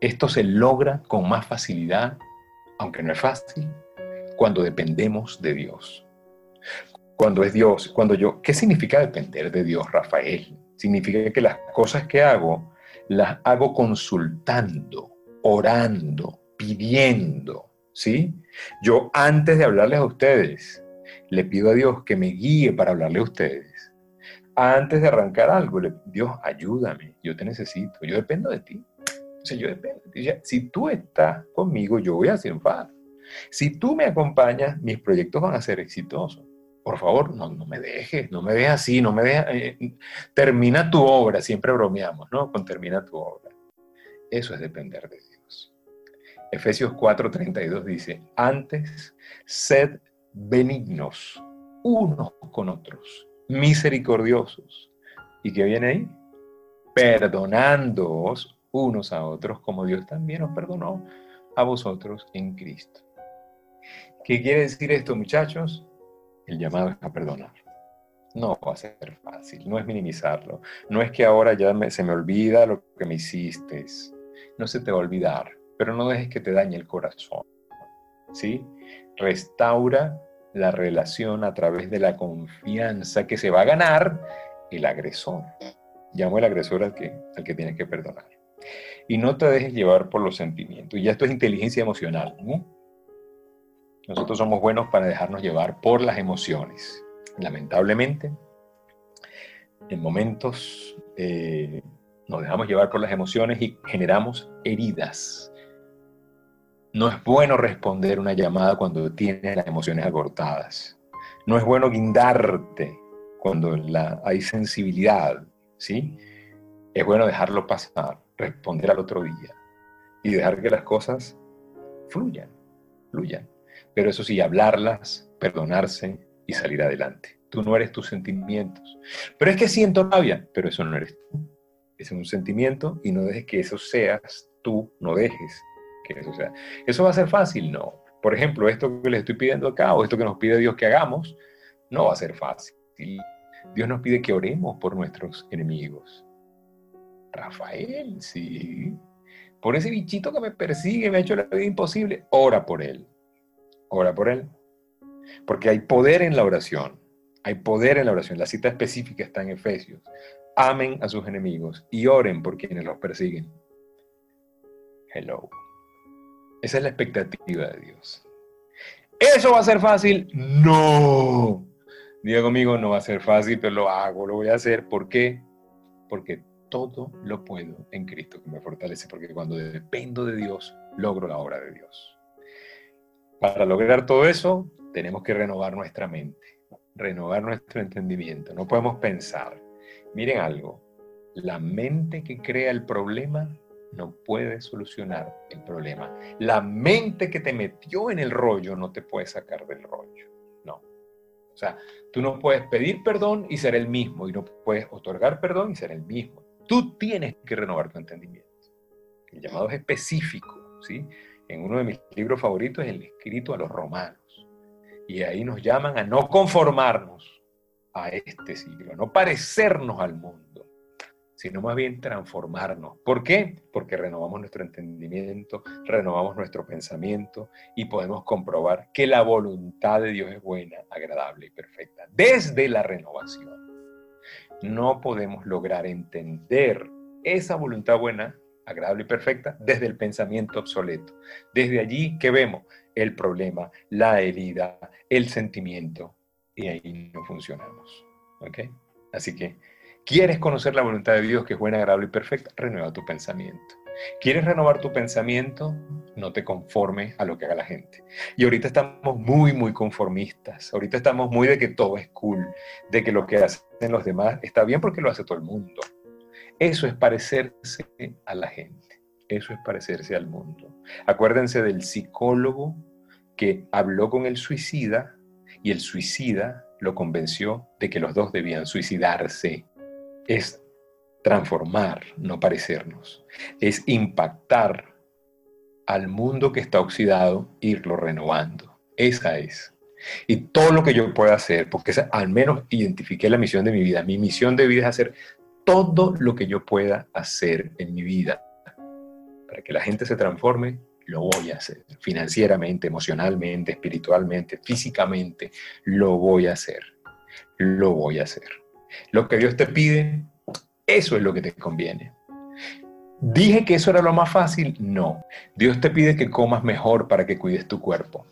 Esto se logra con más facilidad, aunque no es fácil, cuando dependemos de Dios. Cuando es Dios, cuando yo, ¿qué significa depender de Dios, Rafael? Significa que las cosas que hago las hago consultando, orando, pidiendo, ¿sí? Yo antes de hablarles a ustedes, le pido a Dios que me guíe para hablarle a ustedes antes de arrancar algo, Dios, ayúdame, yo te necesito, yo dependo de ti. O sea, yo dependo de ti. Si tú estás conmigo, yo voy a triunfar. Si tú me acompañas, mis proyectos van a ser exitosos. Por favor, no, no me dejes, no me dejes así, no me dejes... Eh, termina tu obra, siempre bromeamos, ¿no? Con termina tu obra. Eso es depender de Dios. Efesios 4:32 dice, antes, sed benignos unos con otros misericordiosos. ¿Y qué viene ahí? Perdonándoos unos a otros como Dios también os perdonó a vosotros en Cristo. ¿Qué quiere decir esto, muchachos? El llamado es a perdonar. No va a ser fácil, no es minimizarlo. No es que ahora ya se me olvida lo que me hiciste. No se te va a olvidar, pero no dejes que te dañe el corazón. ¿Sí? Restaura la relación a través de la confianza que se va a ganar el agresor. Llamo el agresor al que, al que tienes que perdonar. Y no te dejes llevar por los sentimientos. Y esto es inteligencia emocional. Nosotros somos buenos para dejarnos llevar por las emociones. Lamentablemente, en momentos eh, nos dejamos llevar por las emociones y generamos heridas no es bueno responder una llamada cuando tienes las emociones acortadas. No es bueno guindarte cuando hay sensibilidad, ¿sí? Es bueno dejarlo pasar, responder al otro día y dejar que las cosas fluyan, fluyan. Pero eso sí, hablarlas, perdonarse y salir adelante. Tú no eres tus sentimientos. Pero es que siento rabia, pero eso no eres tú. Es un sentimiento y no dejes que eso seas tú, no dejes eso sea. ¿Eso va a ser fácil? No. Por ejemplo, esto que les estoy pidiendo acá o esto que nos pide Dios que hagamos, no va a ser fácil. Dios nos pide que oremos por nuestros enemigos. Rafael, sí. Por ese bichito que me persigue, me ha hecho la vida imposible, ora por él. Ora por él. Porque hay poder en la oración. Hay poder en la oración. La cita específica está en Efesios. Amen a sus enemigos y oren por quienes los persiguen. Hello. Esa es la expectativa de Dios. ¿Eso va a ser fácil? No. Diga conmigo, no va a ser fácil, pero lo hago, lo voy a hacer. ¿Por qué? Porque todo lo puedo en Cristo que me fortalece, porque cuando dependo de Dios, logro la obra de Dios. Para lograr todo eso, tenemos que renovar nuestra mente, renovar nuestro entendimiento. No podemos pensar. Miren algo, la mente que crea el problema no puede solucionar el problema. La mente que te metió en el rollo no te puede sacar del rollo. No. O sea, tú no puedes pedir perdón y ser el mismo, y no puedes otorgar perdón y ser el mismo. Tú tienes que renovar tu entendimiento. El llamado es específico, ¿sí? En uno de mis libros favoritos es el escrito a los romanos. Y ahí nos llaman a no conformarnos a este siglo, no parecernos al mundo, sino más bien transformarnos. ¿Por qué? Porque renovamos nuestro entendimiento, renovamos nuestro pensamiento y podemos comprobar que la voluntad de Dios es buena, agradable y perfecta. Desde la renovación. No podemos lograr entender esa voluntad buena, agradable y perfecta desde el pensamiento obsoleto. Desde allí que vemos el problema, la herida, el sentimiento, y ahí no funcionamos. ¿Ok? Así que ¿Quieres conocer la voluntad de Dios que es buena, agradable y perfecta? Renueva tu pensamiento. ¿Quieres renovar tu pensamiento? No te conformes a lo que haga la gente. Y ahorita estamos muy, muy conformistas. Ahorita estamos muy de que todo es cool, de que lo que hacen los demás está bien porque lo hace todo el mundo. Eso es parecerse a la gente. Eso es parecerse al mundo. Acuérdense del psicólogo que habló con el suicida y el suicida lo convenció de que los dos debían suicidarse es transformar, no parecernos, es impactar al mundo que está oxidado, irlo renovando. Esa es. Y todo lo que yo pueda hacer, porque al menos identifiqué la misión de mi vida. Mi misión de vida es hacer todo lo que yo pueda hacer en mi vida. Para que la gente se transforme, lo voy a hacer. Financieramente, emocionalmente, espiritualmente, físicamente, lo voy a hacer. Lo voy a hacer. Lo que Dios te pide, eso es lo que te conviene. ¿Dije que eso era lo más fácil? No. Dios te pide que comas mejor para que cuides tu cuerpo.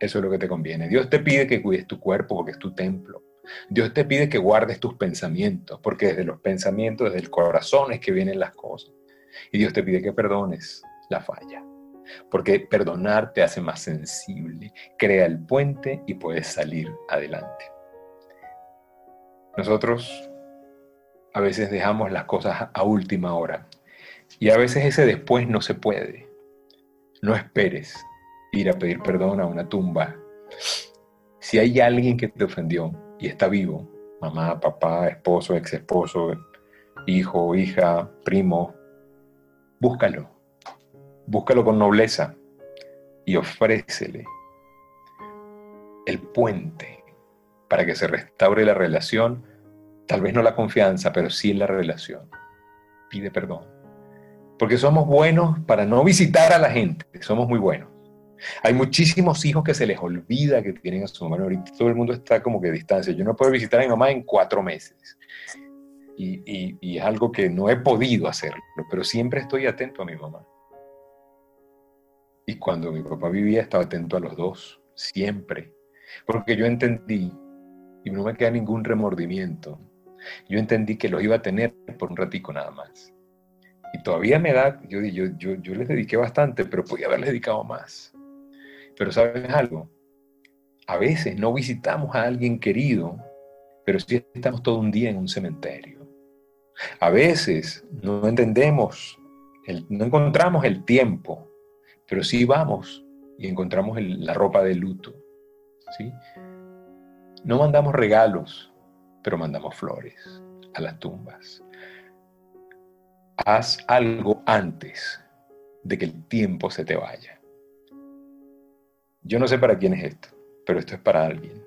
Eso es lo que te conviene. Dios te pide que cuides tu cuerpo porque es tu templo. Dios te pide que guardes tus pensamientos, porque desde los pensamientos, desde el corazón es que vienen las cosas. Y Dios te pide que perdones la falla, porque perdonar te hace más sensible, crea el puente y puedes salir adelante. Nosotros a veces dejamos las cosas a última hora y a veces ese después no se puede. No esperes ir a pedir perdón a una tumba. Si hay alguien que te ofendió y está vivo, mamá, papá, esposo, ex esposo, hijo, hija, primo, búscalo. Búscalo con nobleza y ofrécele el puente para que se restaure la relación, tal vez no la confianza, pero sí la relación. Pide perdón. Porque somos buenos para no visitar a la gente, somos muy buenos. Hay muchísimos hijos que se les olvida que tienen a su mamá. Ahorita todo el mundo está como que a distancia. Yo no puedo visitar a mi mamá en cuatro meses. Y, y es algo que no he podido hacerlo, pero siempre estoy atento a mi mamá. Y cuando mi papá vivía estaba atento a los dos, siempre. Porque yo entendí y no me queda ningún remordimiento. Yo entendí que los iba a tener por un ratico nada más. Y todavía me da, yo, yo, yo, yo les dediqué bastante, pero podía haberles dedicado más. Pero ¿sabes algo? A veces no visitamos a alguien querido, pero sí estamos todo un día en un cementerio. A veces no entendemos, no encontramos el tiempo, pero sí vamos y encontramos la ropa de luto. ¿sí? No mandamos regalos, pero mandamos flores a las tumbas. Haz algo antes de que el tiempo se te vaya. Yo no sé para quién es esto, pero esto es para alguien.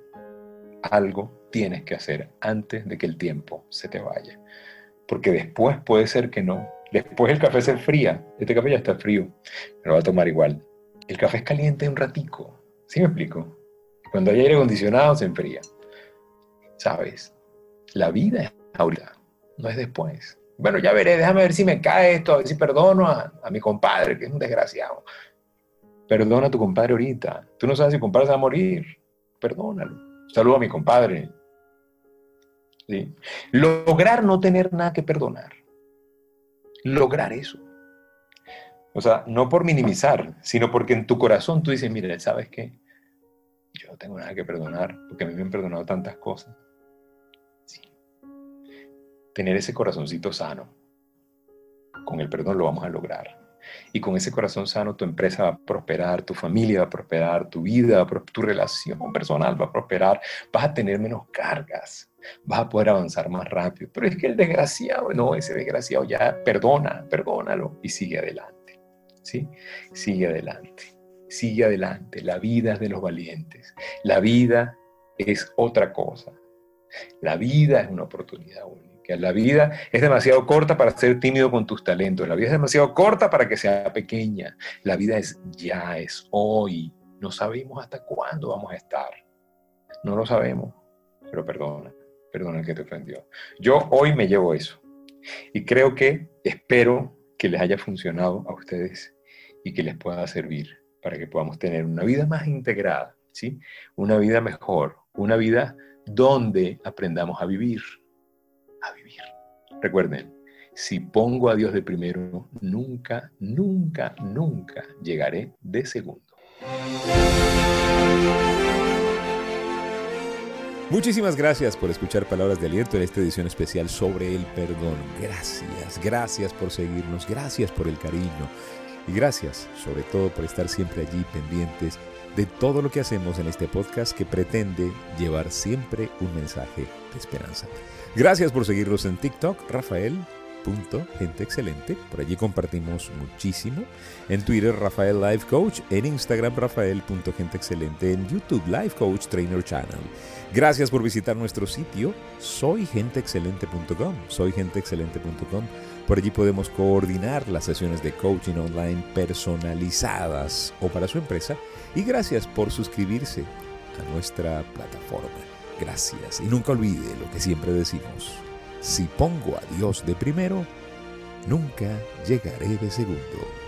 Algo tienes que hacer antes de que el tiempo se te vaya. Porque después puede ser que no. Después el café se enfría. Este café ya está frío, pero va a tomar igual. El café es caliente un ratico. ¿Sí me explico? Cuando hay aire acondicionado se enfría. ¿Sabes? La vida es ahorita, no es después. Bueno, ya veré, déjame ver si me cae esto, a ver si perdono a, mi compadre, que es un desgraciado. Perdona a tu compadre ahorita. Tú no sabes si compadre se va a morir. Perdónalo. Saludo a mi compadre. Lograr no tener nada que perdonar. Lograr eso. O sea, no por minimizar, sino porque en tu corazón tú dices, mire, ¿sabes qué? Yo no tengo nada que perdonar, porque a mí me han perdonado tantas cosas. Sí. Tener ese corazoncito sano, con el perdón lo vamos a lograr. Y con ese corazón sano tu empresa va a prosperar, tu familia va a prosperar, tu vida, tu relación personal va a prosperar, vas a tener menos cargas, vas a poder avanzar más rápido. Pero es que el desgraciado, no, ese desgraciado ya perdona, perdónalo y sigue adelante. ¿Sí? Sigue adelante sigue adelante. La vida es de los valientes. La vida es otra cosa. La vida es una oportunidad única. la vida es demasiado corta para ser tímido con tus talentos, la vida es demasiado corta para que sea pequeña, la vida es ya, es hoy, no sabemos hasta cuándo vamos a estar, no lo sabemos, pero perdona, perdona el que te ofendió. Yo hoy me llevo eso y creo que espero que les haya funcionado a ustedes y que les pueda servir para que podamos tener una vida más integrada, ¿sí? Una vida mejor, una vida donde aprendamos a vivir, a vivir. Recuerden, si pongo a Dios de primero, nunca, nunca, nunca llegaré de segundo. Muchísimas gracias por escuchar Palabras de Aliento en esta edición especial sobre el perdón. Gracias, gracias por seguirnos, gracias por el cariño y gracias sobre todo por estar siempre allí pendientes de todo lo que hacemos en este podcast que pretende llevar siempre un mensaje de esperanza. Gracias por seguirnos en TikTok, Rafael. Gente Excelente, por allí compartimos muchísimo. En Twitter, Rafael Life Coach. En Instagram, Rafael.genteexcelente. En YouTube, Life Coach Trainer Channel. Gracias por visitar nuestro sitio, soygenteexcelente.com. Soygenteexcelente.com. Por allí podemos coordinar las sesiones de coaching online personalizadas o para su empresa. Y gracias por suscribirse a nuestra plataforma. Gracias. Y nunca olvide lo que siempre decimos. Si pongo a Dios de primero, nunca llegaré de segundo.